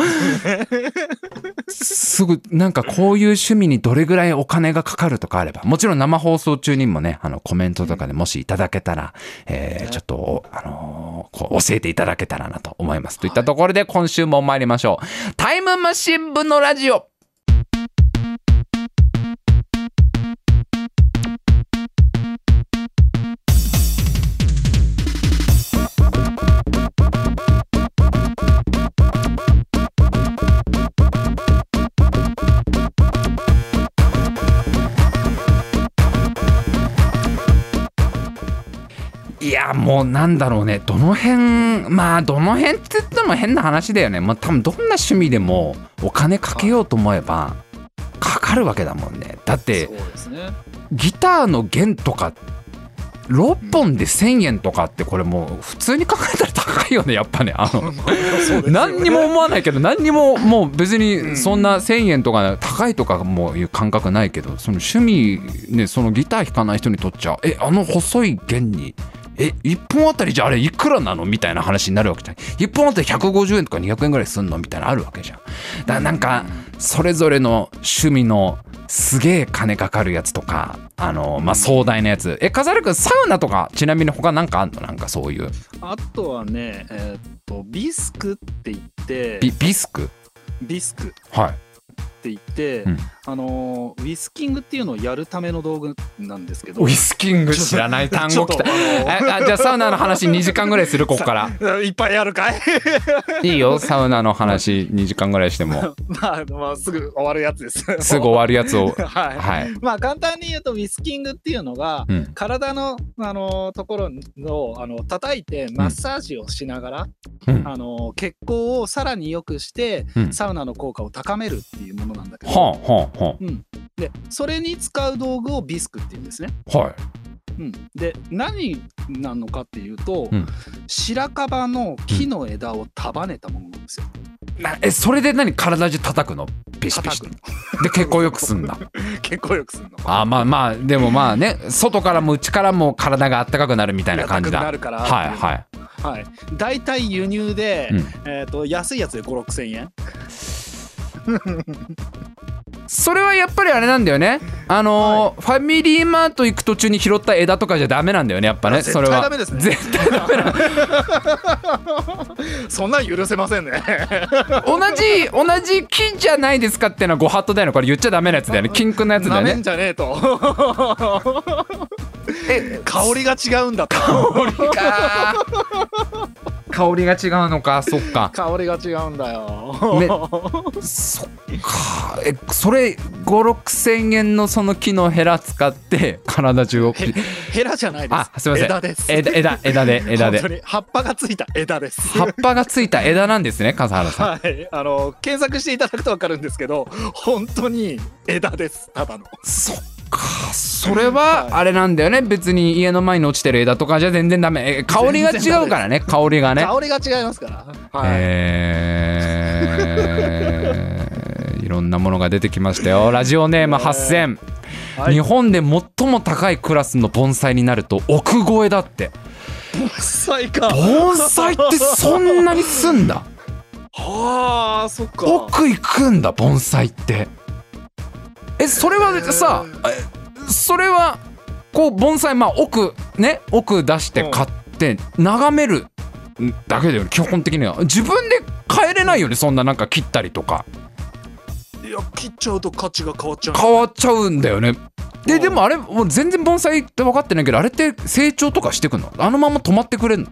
すぐなんかこういう趣味にどれぐらいお金がかかるとかあればもちろん生放送中にもねあのコメントとかでもしいただけたら、えーちょっとあのーこう教えていただけたらなと思います。といったところで今週も参りましょう。タイムマシン部のラジオやもうなんだろうね。どの辺まあどの辺って言っても変な話だよね。まあ多分どんな趣味でもお金かけようと思えばかかるわけだもんね。だってギターの弦とか6本で1,000円とかってこれもう普通に考えたら高いよねやっぱね。あの 何にも思わないけど何にももう別うにん。そんな1,000円とか高いとかもいう感覚ないけどその趣味ねそのギター弾かない人にとっちゃえあの細い弦にえ1本あたりじゃあれいくらなのみたいな話になるわけじゃん。1本あたり150円とか200円ぐらいすんのみたいなのあるわけじゃん。だからなんかそれぞれの趣味のすげえ金かかるやつとかあのまあ壮大なやつ。え飾るくんサウナとかちなみに他なんかあんのなんかそういう？あとはねえーっとビスクって言ってビビスク？ビスクっはい。て言って、うんあのーウィスキングっていうのをやるための道具なんですけど。ウィスキング知らない単語きた。あじゃあサウナの話2時間ぐらいするここから。いっぱいやるかい？いいよサウナの話2時間ぐらいしても。まあ、まあ、すぐ終わるやつです。すぐ終わるやつを。はい。はい、まあ簡単に言うとウィスキングっていうのが、うん、体の、あのところをあの叩いてマッサージをしながら、うん。あの血行をさらに良くして、うん。サウナの効果を高めるっていうものなんだけど、はあはあはでそれに使う道具をビスクっていうんですね。あはい。うん、で何なのかっていうと、うん。白樺の木の枝を束ねたものなんですよ。なえそれで何体中叩くの？ピシピシで結構よくすんだ 結構よくするの。あまあまあでもまあね外からも内からも体が温かくなるみたいな感じだ。なるからはいはい。はい、大体輸入で、うん。えー、と安いやつで5 6千円 それはやっぱりあれなんだよね。あのーファミリーマート行く途中に拾った枝とかじゃダメなんだよねやっぱね。あそれは。絶対ダメですね。絶対ダメな そんなん許せませんね。同じ同じ木じゃないですかってのはご法度だよねこれ言っちゃダメなやつだよね。キンクのやつだよね。じゃねえと。え香りが違うんだと。香りか。香りが違うのか。そっか。香りが違うんだよ、ね。そっかえそれ56千円のその木のヘラ使って体中を。へヘラじゃないです。あすいません。枝です。枝枝枝で枝で。本当に。葉っぱがついた枝です。葉っぱがついた枝なんですね笠原さん。はい。あの検索していただくと分かるんですけど本当に枝です。ただの。そっか。それはあれなんだよね。別に家の前に落ちてる枝とかじゃ全然ダメ。え香りが違うからね香りがね。香りが違いますから。はい、えー。いろんなものが出てきましたよ。ラジオネーム8000、はい。日本で最も高いクラスの盆栽になると億超えだって。最か。盆栽ってそんなにすんだ。はあそっか。奥行くんだ盆栽って。えそれはさえそれはこう盆栽まあ奥ね奥出して買って眺めるだけだよね基本的には。自分で帰れないよねそんななんか切ったりとかいや切っちゃうと価値が変わっちゃう。変わっちゃうんだよね。うん。ででもあれもう全然盆栽って分かってないけどあれって成長とかしてくんの？あのまま止まってくれんの？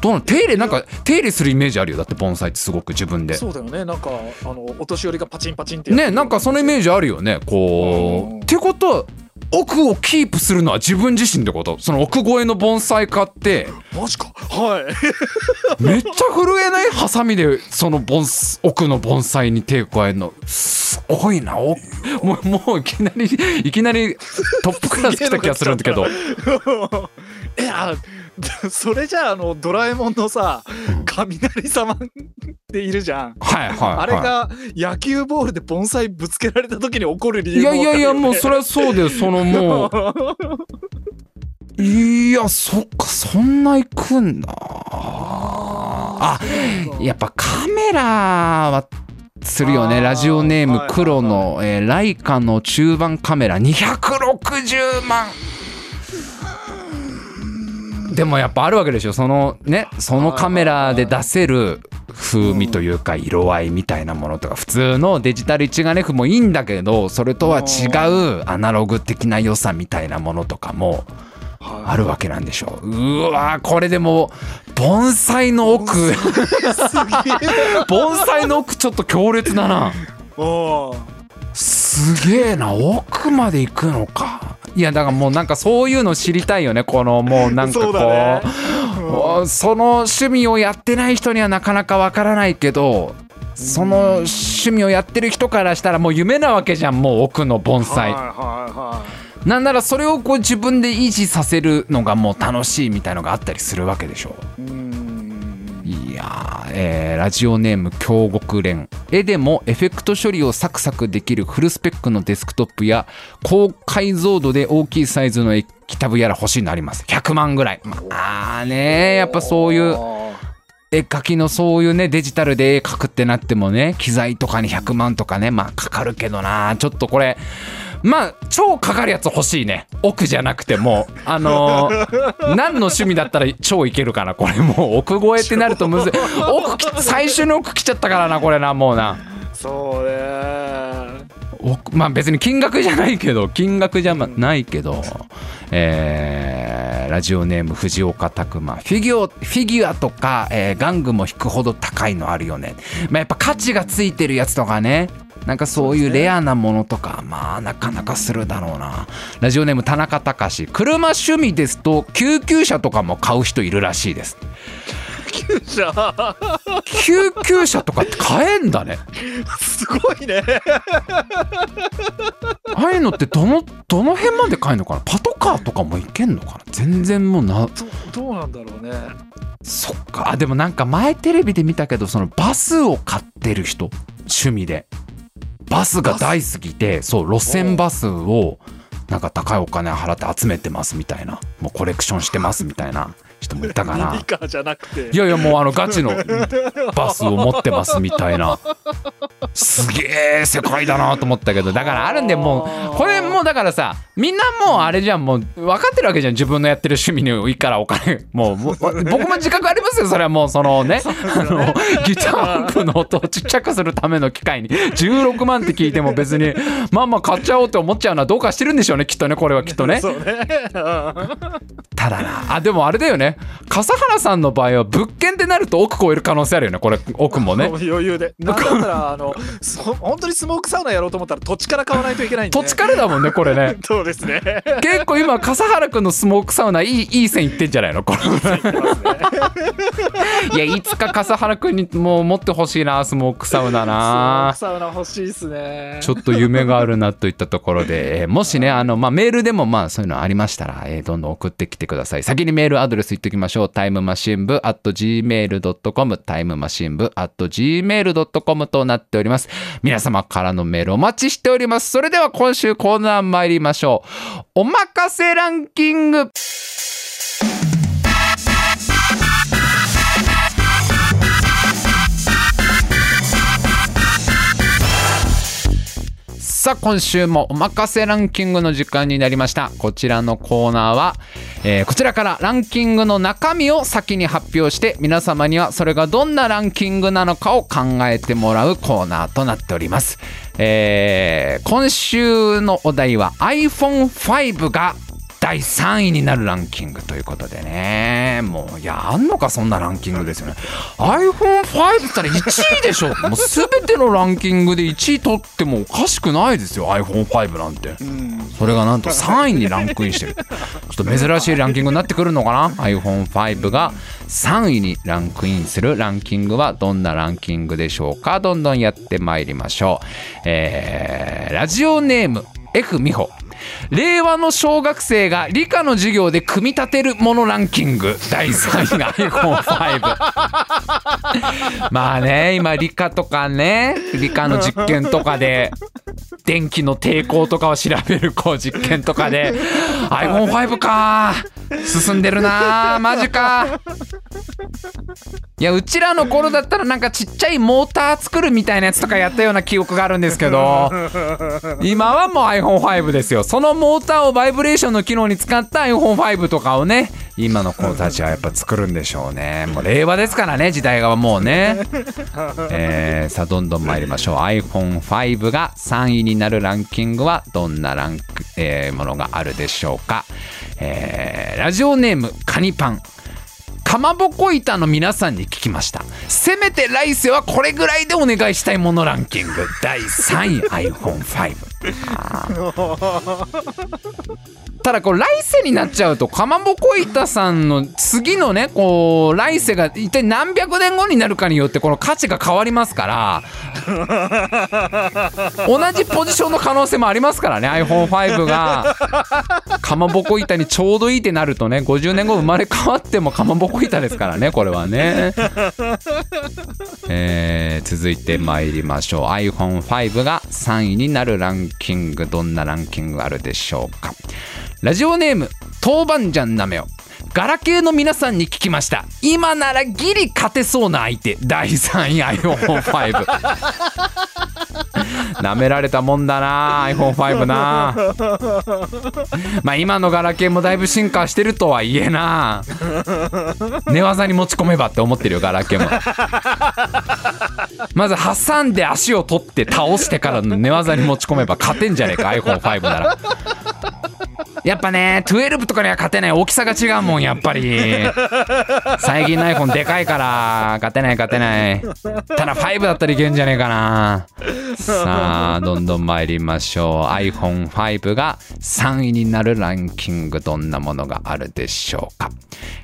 どうなの？手入れなんか手入れするイメージあるよ。だって盆栽ってすごく自分で。そうだよね。なんかあのお年寄りがパチンパチンってねなんかそのイメージあるよね。こう。ん。うってことは奥をキープするのは自分自身ってこと？その奥越えの盆栽買って。マジか。はい。めっちゃ震えないハサミでその盆奥の盆栽に手加えるの。すごいな。おもうもういきなりいきなりトップクラス来た気がするんだけど。いや それじゃああのドラえもんのさ雷様っているじゃん。はいはい、はい、あれが野球ボールで盆栽ぶつけられた時に起こる理由いやいやいやもうそれれはそうだよそのもう。いやそっかそんな行くんだ。あやっぱカメラはするよね。ラジオネームはいはいはい。黒の、えーライカの中盤カメラ。260万でもやっぱあるわけでしょ。そのねそのカメラで出せる風味というか色合いみたいなものとか普通のデジタル一眼レフもいいんだけどそれとは違うアナログ的な良さみたいなものとかもあるわけなんでしょ。ううわこれでも盆栽の奥。盆栽の奥ちょっと強烈だな。すげえな。奥まで行くのかいやだからもうなんかそういうの知りたいよね。このもうなんかこそうだね。うその趣味をやってない人にはなかなかわからないけどその趣味をやってる人からしたらもう夢なわけじゃん。もう奥の盆栽、はいはいはなんならそれをこう自分で維持させるのがもう楽しいみたいのがあったりするわけでしょ。いうんいやー、えーラジオネーム京極連絵でもエフェクト処理をサクサクできるフルスペックのデスクトップや高解像度で大きいサイズの液タブやら欲しいのあります。100万ぐらい。まあねやっぱそういう絵描きのそういうねデジタルで絵描くってなってもね機材とかに100万とかねまあかかるけどなちょっとこれまあ超かかるやつ欲しいね。奥じゃなくても。うあのー 何の趣味だったら超いけるかな。これもう奥越えってなるとむずい。奥き最初に奥来ちゃったからなこれなもうな。ーそうね。奥まあ別に金額じゃないけど金額じゃまないけど、えーラジオネーム藤岡拓馬。フィギュアフィギュアとか、えー玩具も引くほど高いのあるよね、まあ、やっぱ価値がついてるやつとかねなんかそういうレアなものとかまあなかなかするだろうな。ラジオネーム田中隆。車趣味ですと救急車とかも買う人いるらしいです。じゃあ救急車とかって買えんだね。すごいね。ああいうのってどのどの辺まで買えんのかな？パトカーとかもいけんのかな？全然もうなどどうなんだろうね。そっか。あでもなんか前テレビで見たけどそのバスを買ってる人趣味でバスが大好きでそう路線バスをなんか高いお金払って集めてますみたいな。もうコレクションしてますみたいな人もいたかミなニカーじゃなくて。いやいやもうあのガチのバスを持ってますみたいな。すげえ世界だなと思ったけど。だからあるんでもうこれもうだからさみんなもうあれじゃんもう分かってるわけじゃん。自分のやってる趣味にいいからお金。もう僕も自覚ありますよそれはもうそのねあのギターアンプの音をちっちゃくするための機械に。16万って聞いても別にまあまあ買っちゃおうって思っちゃうのはどうかしてるんでしょうねきっとねこれはきっとね。ただな。あでもあれだよね笠原さんの場合は物件ってなると億超える可能性あるよね。これ奥もね。余裕で。なんだったらあのそ本当にスモークサウナやろうと思ったら土地から買わないといけないんで、土地からだもんね。これねそうですね。結構今笠原君のスモークサウナいいいい線いってんじゃないの？これ。いやいつか笠原君にもう持ってほしいなスモークサウナスモーなクサウナ欲しいですね。ちょっと夢があるなといったところで、えーもしねあの、まあ、メールでもまあそういうのありましたら、えーどんどん送ってきてください。先にメールアドレス言っておきましょう。タイムマシン部 at gmail.com タイムマシン部 at gmail.com となっております。皆様からのメールお待ちしております。それでは今週コーナー参りましょう。おまかせランキング。さあ今週もおまかせランキングの時間になりました。こちらのコーナーは、えーこちらからランキングの中身を先に発表して皆様にはそれがどんなランキングなのかを考えてもらうコーナーとなっております、えー今週のお題は iPhone5 が第3位になるランキングということでね。もういやあんのかそんなランキングですよね。iPhone5 ったら1位でしょ。もう全てのランキングで1位取ってもおかしくないですよ。iPhone5 なんて。うん。それがなんと3位にランクインしてる。ちょっと珍しいランキングになってくるのかな？iPhone5 が3位にランクインするランキングはどんなランキングでしょうか？どんどんやってまいりましょう。えーラジオネーム F 美穂令和の小学生が理科の授業で組み立てるものランキング。第3位が iPhone5 まあね今理科とかね理科の実験とかで電気の抵抗とかを調べるこう実験とかで iPhone5 か。進んでるなマジか。いやうちらの頃だったらなんかちっちゃいモーター作るみたいなやつとかやったような記憶があるんですけど今はもう iPhone5 ですよ。そのモーターをバイブレーションの機能に使った iPhone5 とかをね今の子たちはやっぱ作るんでしょうね。もう令和ですからね時代がもうね。えーさあどんどん参りましょう。iPhone5 が3位になるランキングはどんなランク、えーものがあるでしょうか、えーラジオネームカニパン。かまぼこ板の皆さんに聞きました。せめて来世はこれぐらいでお願いしたいものランキング。第3位 iPhone5 ただこう来世になっちゃうとかまぼこ板さんの次のねこう来世が一体何百年後になるかによってこの価値が変わりますから同じポジションの可能性もありますからね iPhone5 が。かまぼこ板にちょうどいいってなるとね50年後生まれ変わってもかまぼこ板ですからねこれはね、えー続いて参りましょう。iPhone5 が3位になるランキングどんなランキングあるでしょうか。ラジオネーム豆板醤なめよガラケーの皆さんに聞きました。今ならギリ勝てそうな相手。第3位 iPhone5 なめられたもんだな iPhone5 な。まあ今のガラケーもだいぶ進化してるとはいえな。寝技に持ち込めばって思ってるよガラケーも。まず挟んで足を取って倒してからの寝技に持ち込めば勝てんじゃねえか iPhone5 なら。やっぱね12とかには勝てない大きさが違うもんやっぱり。最近の iPhone でかいから勝てない勝てない。ただ5だったらいけんじゃねえかな。さあどんどん参りましょう。iPhone5 が3位になるランキングどんなものがあるでしょうか。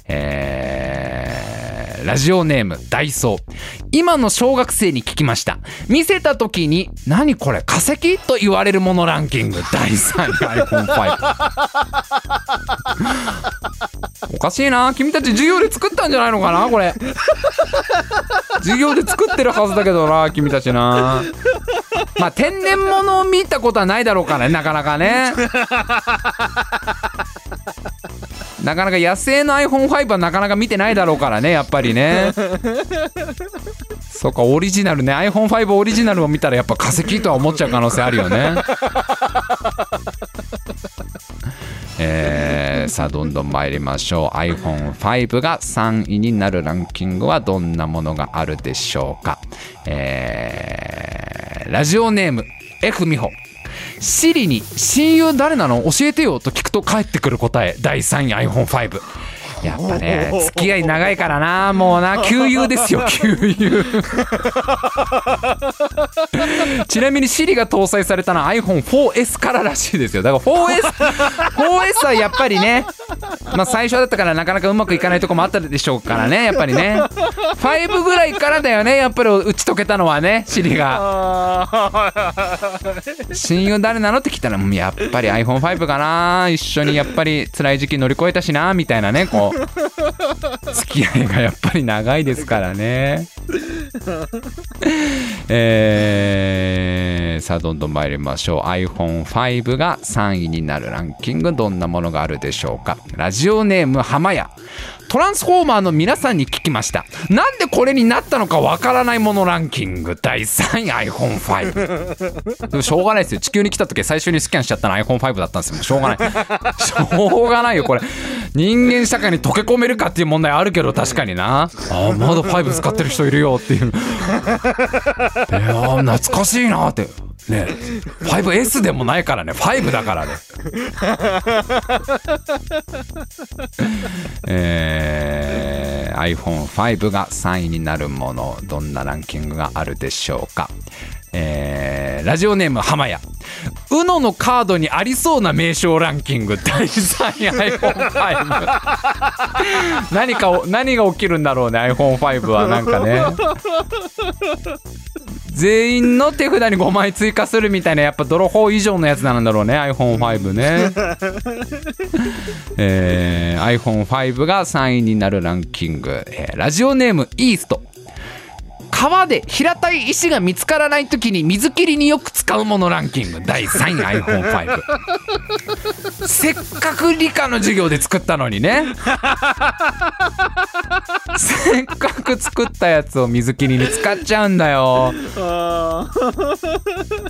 えー、ラジオネームダイソー。今の小学生に聞きました。見せた時に何これ化石？と言われるものランキング。第3位 iPhone5 おかしいな。君たち授業で作ったんじゃないのかなこれ。授業で作ってるはずだけどな君たちな。まあ天然物を見たことはないだろうからねなかなかね。なかなか野生の iPhone5 はなかなか見てないだろうからねやっぱりね。そうかオリジナルね。iPhone5 オリジナルを見たらやっぱ化石とは思っちゃう可能性あるよね。えーさあどんどん参りましょう。iPhone5 が3位になるランキングはどんなものがあるでしょうか。えーラジオネーム F 美穂シリに親友誰なの？教えてよと聞くと返ってくる答え。第3位 iPhone5 やっぱね付き合い長いからな。もうな給油ですよ 給油ちなみに Siri が搭載されたのは iPhone4S かららしいですよ。だから 4S, 4S はやっぱりねまあ最初だったからなかなかうまくいかないとこもあったでしょうからねやっぱりね。5ぐらいからだよねやっぱり。打ち解けたのはね Siri が。親友誰なのって聞いたらうんやっぱり iPhone5 かな。一緒にやっぱり辛い時期乗り越えたしなみたいなねこう付き合いがやっぱり長いですからね。えーさあどんどん参りましょう。iPhone5 が3位になるランキングどんなものがあるでしょうか。ラジオネーム浜屋。トランスフォーマーの皆さんに聞きました。なんでこれになったのかわからないものランキング。第3位 iPhone5 でもしょうがないですよ。地球に来た時最初にスキャンしちゃったの iPhone5 だったんですよ。しょうがない。しょうがないよこれ。人間社会に溶け込めるかっていう問題あるけど確かにな。あまだ5使ってる人いるよっていう。いや懐かしいなって。ね 5S でもないからね。5だからね。えー iPhone5 が3位になるものどんなランキングがあるでしょうか？えーラジオネーム浜谷 UNO のカードにありそうな名称ランキング。第3位 iPhone5 何かを何が起きるんだろうね iPhone5 はなんかね。全員の手札に5枚追加するみたいなやっぱ泥棒以上のやつなんだろうね iPhone5 ね。えー iPhone5 が3位になるランキング、えーラジオネームイースト。川で平たい石が見つからない時に水切りによく使うものランキング。第3位 iPhone5 せっかく理科の授業で作ったのにね。せっかく作ったやつを水切りに使っちゃうんだよ。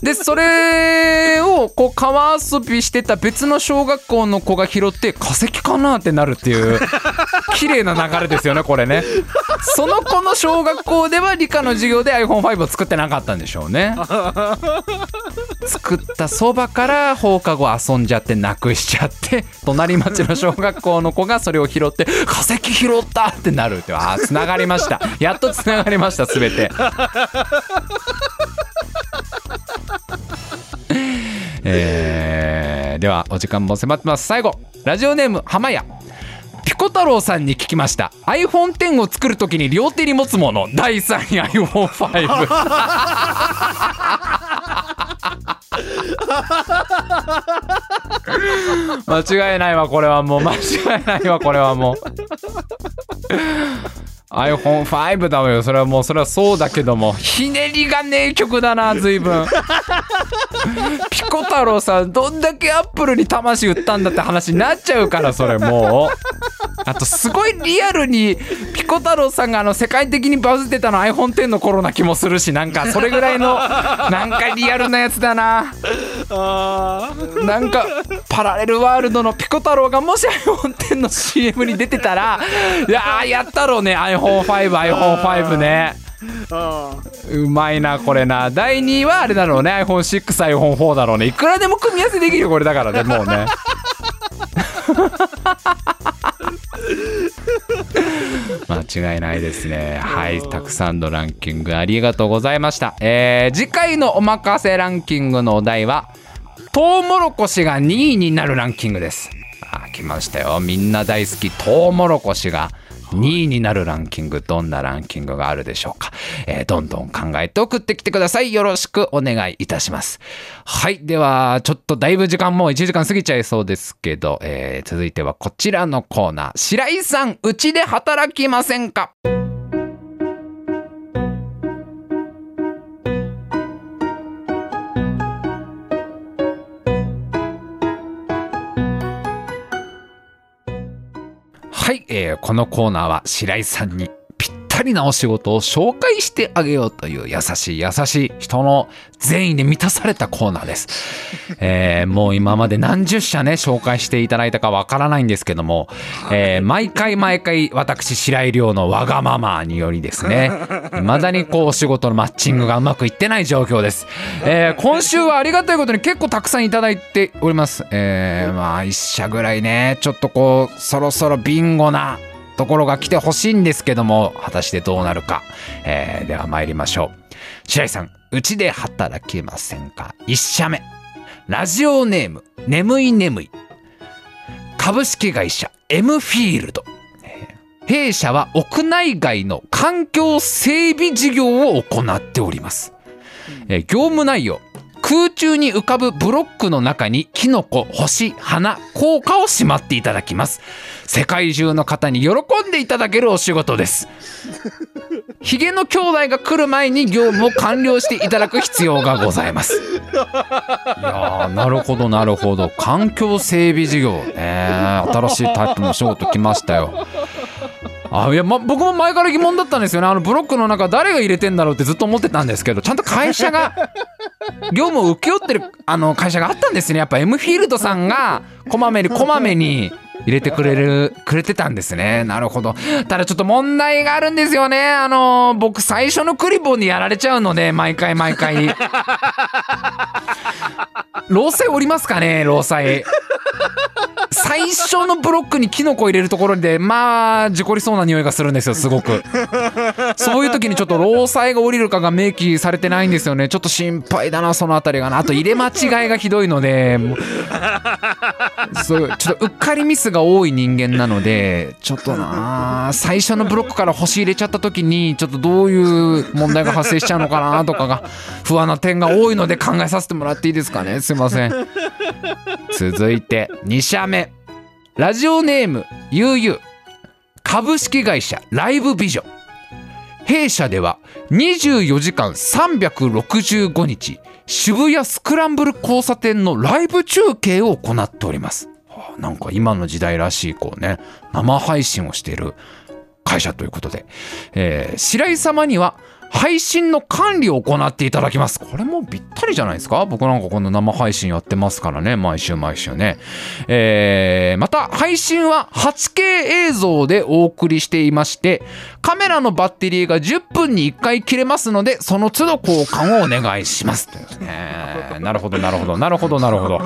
でそれをこう川遊びしてた別の小学校の子が拾って化石かなってなるっていう綺麗な流れですよねこれね。その子の小学校では理科の授業で iPhone5 を作ってなかったんでしょうね。作ったそばから放課後遊んじゃってなくしちゃって隣町の小学校の子がそれを拾って「化石拾った!」ってなるってああつながりました。やっとつながりました全て。えーではお時間も迫ってます。最後ラジオネーム浜谷ピコ太郎さんに聞きました。iPhone10 を作る時に両手に持つもの。第3位 iPhone5 間違いないわこれはもう。間違いないわこれはもう。iPhone5 だわよ。それはもうそれはそうだけども。ひねりが名曲だな随分。ピコ太郎さんどんだけアップルに魂売ったんだって話になっちゃうからそれもう。あとすごいリアルにピコ太郎さんがあの世界的にバズってたの iPhone10 の頃な気もするしなんかそれぐらいのなんかリアルなやつだな。なんかパラレルワールドのピコ太郎がもし iPhone10 の CM に出てたらいやーやったろうね iPhone iPhone5iPhone5 ねあうまいなこれな。第2位はあれだろうね。iPhone6iPhone4 だろうね。いくらでも組み合わせできるよこれだからね もうね。間違いないですね。はいたくさんのランキングありがとうございました。えー、次回のおまかせランキングのお題はトウモロコシが2位になるランキングです。あ来ましたよ。みんな大好きトウモロコシが。2 2位になるランキングどんなランキングがあるでしょうか、えーどんどん考えて送ってきてください。よろしくお願いいたします。はい。ではちょっとだいぶ時間もう1時間過ぎちゃいそうですけど、えー続いてはこちらのコーナー。白井さんうちで働きませんか？はい、えーこのコーナーは白井さんにぴったりなお仕事を紹介してあげようという優しい優しい人の善意で満たされたコーナーです。えーもう今まで何十社ね紹介していただいたかわからないんですけども、えー毎回毎回私白井亮のわがままによりですね 未だにこうお仕事のマッチングがうまくいってない状況です。えー今週はありがたいことに結構たくさんいただいております。えーまあ一社ぐらいねちょっとこうそろそろビンゴなところが来てほしいんですけども果たしてどうなるか、えーでは参りましょう。白井さんうちで働けませんか？1社目。ラジオネーム眠い眠い。株式会社 M フィールド。弊社は屋内外の環境整備事業を行っております、えー業務内容。空中に浮かぶブロックの中にキノコ、星、花、効果をしまっていただきます。世界中の方に喜んでいただけるお仕事です。ヒゲの兄弟が来る前に業務を完了していただく必要がございます。いやーなるほどなるほど環境整備事業ね新しいタイプの仕事来ましたよ。あいや、ま、僕も前から疑問だったんですよねあのブロックの中誰が入れてんだろうってずっと思ってたんですけどちゃんと会社が業務を請け負ってるあの会社があったんですねやっぱ M フィールドさんがこまめにこまめに入れてくれるくれてたんですね。なるほど。ただちょっと問題があるんですよね。あの僕最初のクリボーにやられちゃうので毎回毎回労災 おりますかね労災最初のブロックにキノコ入れるところでまあ事故りそうな匂いがするんですよすごく。そういう時にちょっと労災が降りるかが明記されてないんですよね。ちょっと心配だなそのあたりがな。あと入れ間違いがひどいのでそうちょっとうっかりミスが多い人間なのでちょっとな最初のブロックから星入れちゃった時にちょっとどういう問題が発生しちゃうのかなとかが不安な点が多いので考えさせてもらっていいですかね。すいません。続いて2社目。ラジオネームゆうゆ。う株式会社ライブビジョン弊社では24時間365日渋谷スクランブル交差点のライブ中継を行っております。はあなんか今の時代らしいこうね生配信をしている会社ということで、えー白井様には配信の管理を行っていただきます。これもぴったりじゃないですか？僕なんかこの生配信やってますからね、毎週毎週ね。えー、また、配信は 8K 映像でお送りしていまして、カメラのバッテリーが10分に1回切れますので、その都度交換をお願いします。とねなるほど、なるほど、なるほど、なるほど。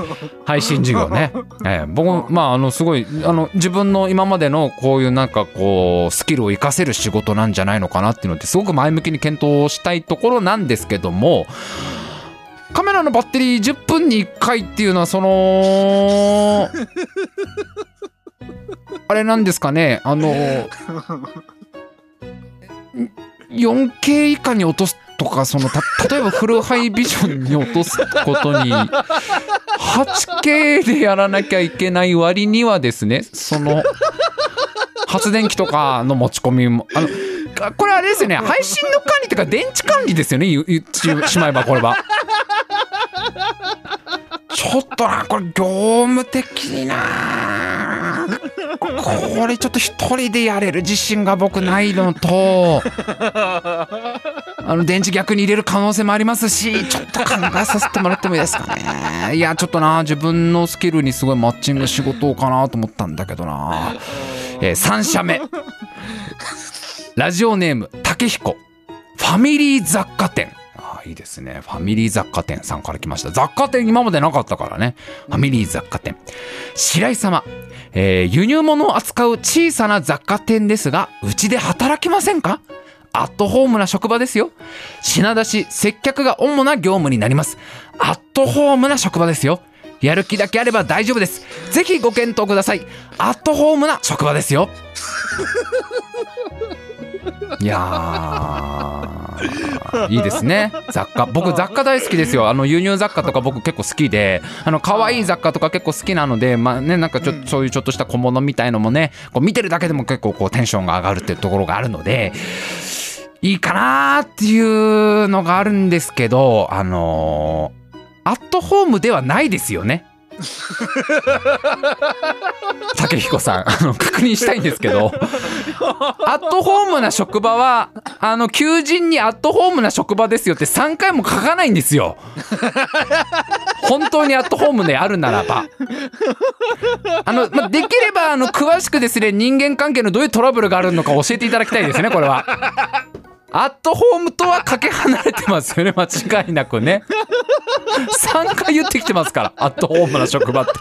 配信事業ね。えー僕、まあ、あの、すごい、あの、自分の今までのこういうなんかこう、スキルを活かせる仕事なんじゃないのかなっていうのって、すごく前向きに検討したいところなんですけども、カメラのバッテリー10分に1回っていうのは、その、あれなんですかね、あの、4K 以下に落とすとか、その、た例えばフルハイビジョンに落とすことに、8K でやらなきゃいけない割にはですね、その、発電機とかの持ち込みも、あの、あこれあれですよね、配信の管理っていうか、電池管理ですよね、言言ってしまえば、これは。ちょっとな、これ、業務的にな。これちょっと一人でやれる自信が僕ないのと、あの電池逆に入れる可能性もありますし、ちょっと考えさせてもらってもいいですかね。いや、ちょっとな、自分のスキルにすごいマッチング仕事かなと思ったんだけどな。えー、3社目。ラジオネーム、竹彦。ファミリー雑貨店。ああ、いいですね。ファミリー雑貨店さんから来ました。雑貨店今までなかったからね。ファミリー雑貨店。白井様。えー輸入物を扱う小さな雑貨店ですが、うちで働きませんか？アットホームな職場ですよ。品出し、接客が主な業務になります。アットホームな職場ですよ。やる気だけあれば大丈夫です。ぜひご検討ください。アットホームな職場ですよ。いやー、いいですね。雑貨。僕雑貨大好きですよ。あの輸入雑貨とか僕結構好きで、あの可愛い雑貨とか結構好きなので、まあね、なんかちょっとそういうちょっとした小物みたいのもね、こう見てるだけでも結構こうテンションが上がるっていうところがあるので、いいかなーっていうのがあるんですけど、あのーアットホームではないですよね。竹彦さん、あの、確認したいんですけど、アットホームな職場は、あの、求人にアットホームな職場ですよって3回も書かないんですよ。本当にアットホームであるならば。あの、ま、できれば、あの、詳しくですね、人間関係のどういうトラブルがあるのか教えていただきたいですね、これは。アットホームとはかけ離れてますよね、間違いなくね。3回言ってきてますから、アットホームな職場って。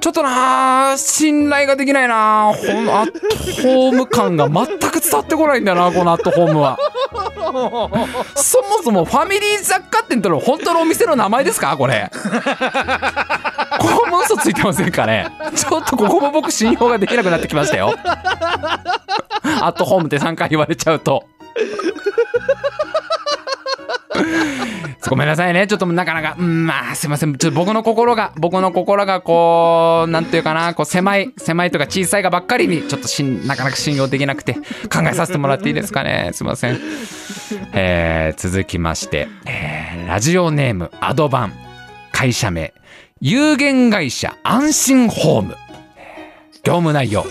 ちょっとな信頼ができないな。ほんアットホーム感が全く伝わってこないんだなこのアットホームは。そもそもファミリー雑貨店ってのは本当のお店の名前ですか？これ。も嘘ついてませんかね？ちょっとここも僕信用ができなくなってきましたよアットホームって3回言われちゃうとごめんなさいね。ちょっとなかなか、うん、まあ、すいません。ちょっと僕の心が、僕の心がこう、なんていうかな、こう、狭い、狭いとか小さいがばっかりに、ちょっとしん、なかなか信用できなくて、考えさせてもらっていいですかね。すいません。えー、続きまして、えー、ラジオネーム、アドバン、会社名、有限会社安心ホーム。業務内容。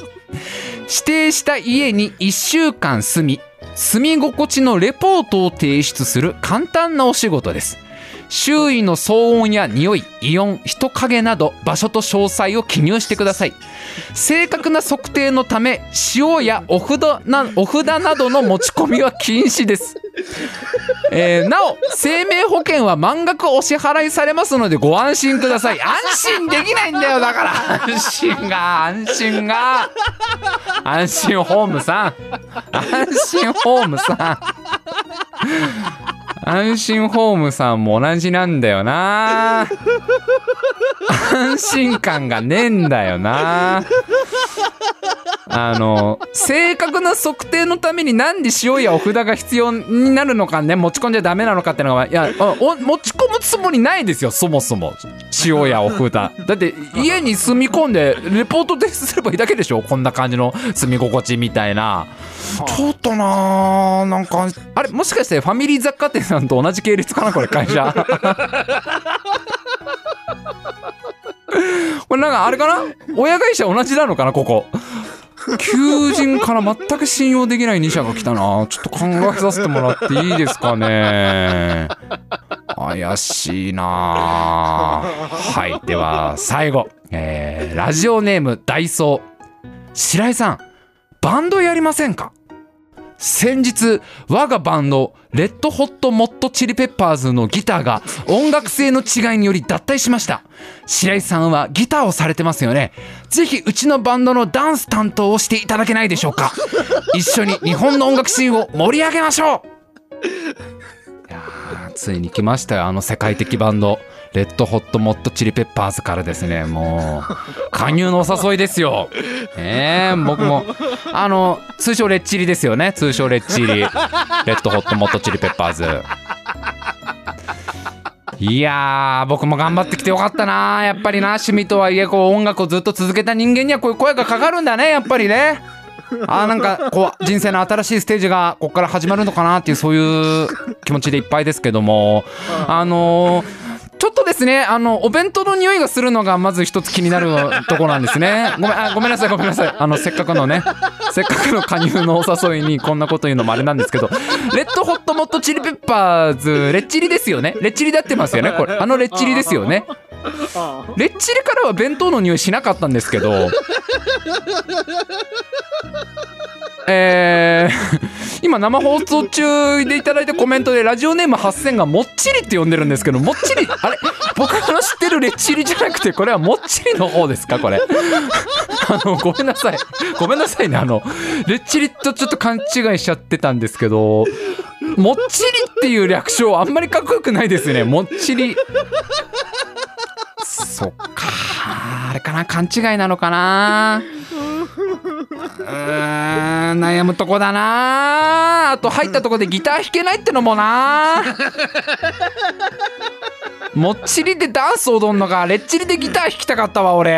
指定した家に1週間住み、住み心地のレポートを提出する簡単なお仕事です。周囲の騒音や匂い、異音、人影など場所と詳細を記入してください。正確な測定のため、塩やお札なお札などの持ち込みは禁止です。えーなお、生命保険は満額お支払いされますのでご安心ください。安心できないんだよ、だから。安心が、安心が。安心ホームさん。安心ホームさん。安心ホームさんも同じなんだよな。安心感がねえんだよなあの正確な測定のためになんで塩やお札が必要になるのかね持ち込んじゃダメなのかってのがいやお持ち込むつもりないですよそもそも。塩やお札。だって家に住み込んでレポート提出すればいいだけでしょ？こんな感じの住み心地みたいな。ちょっとなーなんかあれもしかしてファミリー雑貨店さんと同じ系列かなこれ会社？これなんかあれかな？親会社同じなのかなここ求人から全く信用できない2社が来たな。ちょっと考えさせてもらっていいですかね。怪しいなはい。では、最後。えー、ラジオネーム、ダイソー。白井さん、バンドやりませんか？先日我がバンドレッドホットモットチリペッパーズのギターが音楽性の違いにより脱退しました。白井さんはギターをされてますよね。ぜひうちのバンドのダンス担当をしていただけないでしょうか。一緒に日本の音楽シーンを盛り上げましょう。いやついに来ましたよあの世界的バンド。レッドホットモットチリペッパーズからですねもう加入のお誘いですよ。ええ僕もあの通称レッチリですよね。通称レッチリ。レッドホットモットチリペッパーズ。いやー僕も頑張ってきてよかったな。やっぱりな趣味とはいえこう音楽をずっと続けた人間にはこういう声がかかるんだねやっぱりね。あーなんかこう人生の新しいステージがここから始まるのかなっていうそういう気持ちでいっぱいですけども。あのーちょっとですね、あの、お弁当の匂いがするのがまず一つ気になる ところなんですね。ごめん、あごめんなさい、ごめんなさい。あの、せっかくのね、せっかくの加入のお誘いにこんなこと言うのもあれなんですけど、レッドホットモットチリペッパーズ、レッチリですよね。レッチリで合ってますよね、これ。あのレッチリですよね。レッチリからは弁当の匂いしなかったんですけど、えー、今生放送中でいただいたコメントでラジオネーム8000がもっちりって呼んでるんですけどもっちり あれ？僕の知ってるレッチリじゃなくてこれはもっちりの方ですか？これ。あのごめんなさい。ごめんなさいねあのレッチリとちょっと勘違いしちゃってたんですけどもっちりっていう略称あんまりかっこよくないですね。もっちり。そっかあれかな？勘違いなのかなうーん悩むとこだな。あと入ったとこでギター弾けないってのもな。もっちりでダンス踊んのか。レッチリでギター弾きたかったわ俺。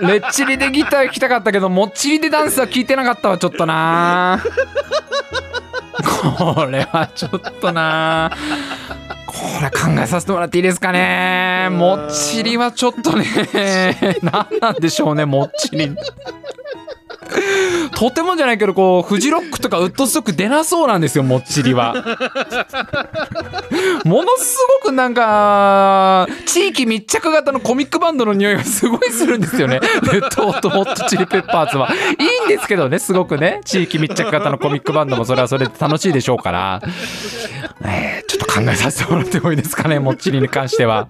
レッチリでギター弾きたかったけどもっちりでダンスは聞いてなかったわちょっとなこれはちょっとな。これ考えさせてもらっていいですかね。もっちりはちょっとね。何なんでしょうねもっちり。とてもじゃないけどこうフジロックとかウッドストック出なそうなんですよもっちりは。ものすごくなんか地域密着型のコミックバンドの匂いがすごいするんですよね。レッドホットモットチリペッパーズは。いいんですけどねすごくね。地域密着型のコミックバンドもそれはそれで楽しいでしょうから、えーちょっと考えさせてもらってもいいですかねもっちりに関しては。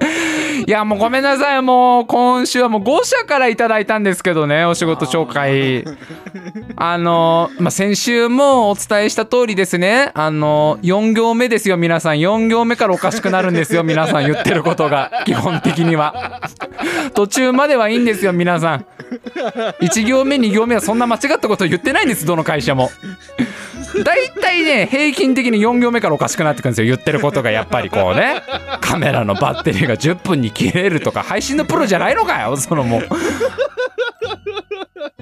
いやもうごめんなさい。もう今週はもう5社からいただいたんですけどねお仕事紹介。あのまあ先週もお伝えした通りですね。あの4行目ですよ皆さん。4行目からおかしくなるんですよ皆さん言ってることが。基本的には。途中まではいいんですよ皆さん。1行目2行目はそんな間違ったこと言ってないんですどの会社も大体ね平均的に4行目からおかしくなってくるんですよ。言ってることがやっぱりこうね。カメラのバッテリーが10分に切れるとか配信のプロじゃないのかよそのもう。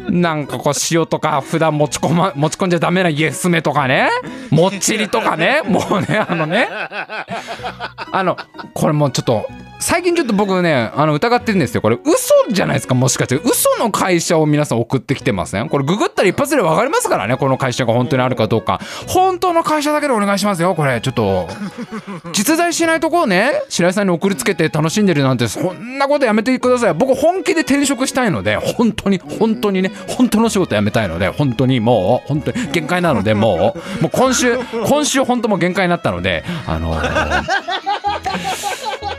なんかこう塩とか普段持ち込ま持ち込んじゃダメなイエスメとかね。もっちりとかね。もうねあのね。あのこれもうちょっと最近ちょっと僕ねあの疑ってるんですよ。これ嘘じゃないですかもしかして。嘘の会社を皆さん送ってきてません？これググったら一発で分かりますからねこの会社が本当にあるかどうか。本当の会社だけでお願いしますよこれ。ちょっと実在しないとこをね白井さんに送りつけて楽しんでるなんてそんなことやめてください。僕本気で転職したいので本当に本当にね。本当の仕事やめたいので本当にもう本当に限界なのでもう。もう今週今週本当もう限界になったのであの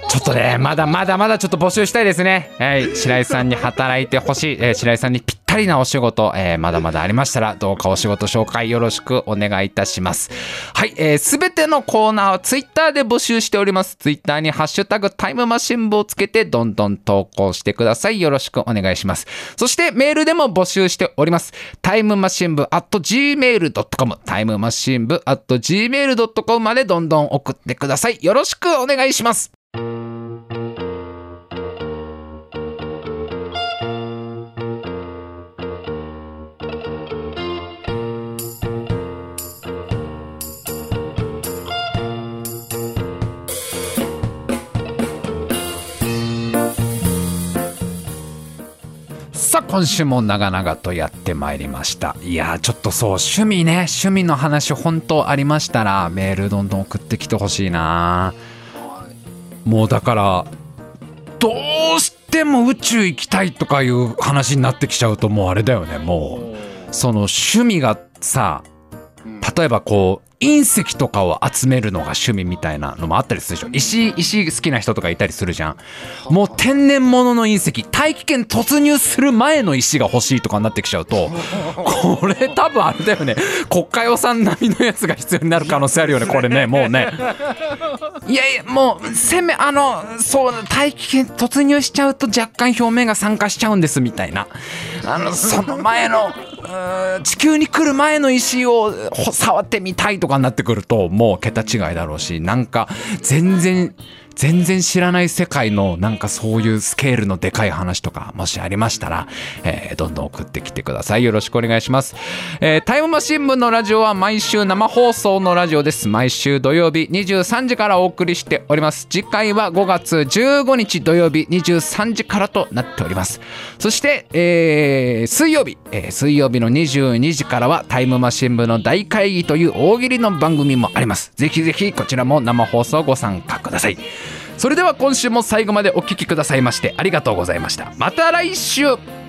ちょっとね、まだまだまだちょっと募集したいですね。はい、白井さんに働いてほしい、えー白井さんにぴったりなお仕事、えーまだまだありましたら、どうかお仕事紹介よろしくお願いいたします。はい、えーすべてのコーナーはツイッターで募集しております。ツイッターにハッシュタグタイムマシン部をつけて、どんどん投稿してください。よろしくお願いします。そしてメールでも募集しております。タイムマシン部 at gmail.com タイムマシン部 at gmail.com までどんどん送ってください。よろしくお願いします。今週も長々とやってまいりました。いやちょっとそう趣味ね。趣味の話本当ありましたらメールどんどん送ってきてほしいなもうだからどうしても宇宙行きたいとかいう話になってきちゃうともうあれだよね。もうその趣味がさ例えばこう隕石とかを集めるのが趣味みたいなのもあったりするでしょ石石好きな人とかいたりするじゃんもう天然物の隕石大気圏突入する前の石が欲しいとかになってきちゃうとこれ多分あれだよね国家予算並みのやつが必要になる可能性あるよねこれねもうねいやいやもうせめあのそう大気圏突入しちゃうと若干表面が酸化しちゃうんですみたいなあのその前の地球に来る前の石を触ってみたいとかになってくるともう桁違いだろうしなんか全然全然知らない世界のなんかそういうスケールのでかい話とかもしありましたら、えーどんどん送ってきてください。よろしくお願いします、えータイムマシン部のラジオは毎週生放送のラジオです。毎週土曜日23時からお送りしております。次回は5月15日土曜日23時からとなっております。そして、えー水曜日、えー水曜日の22時からはタイムマシン部の大会議という大喜利の番組もあります。ぜひぜひこちらも生放送ご参加ください。それでは今週も最後までお聴きくださいましてありがとうございました。また来週。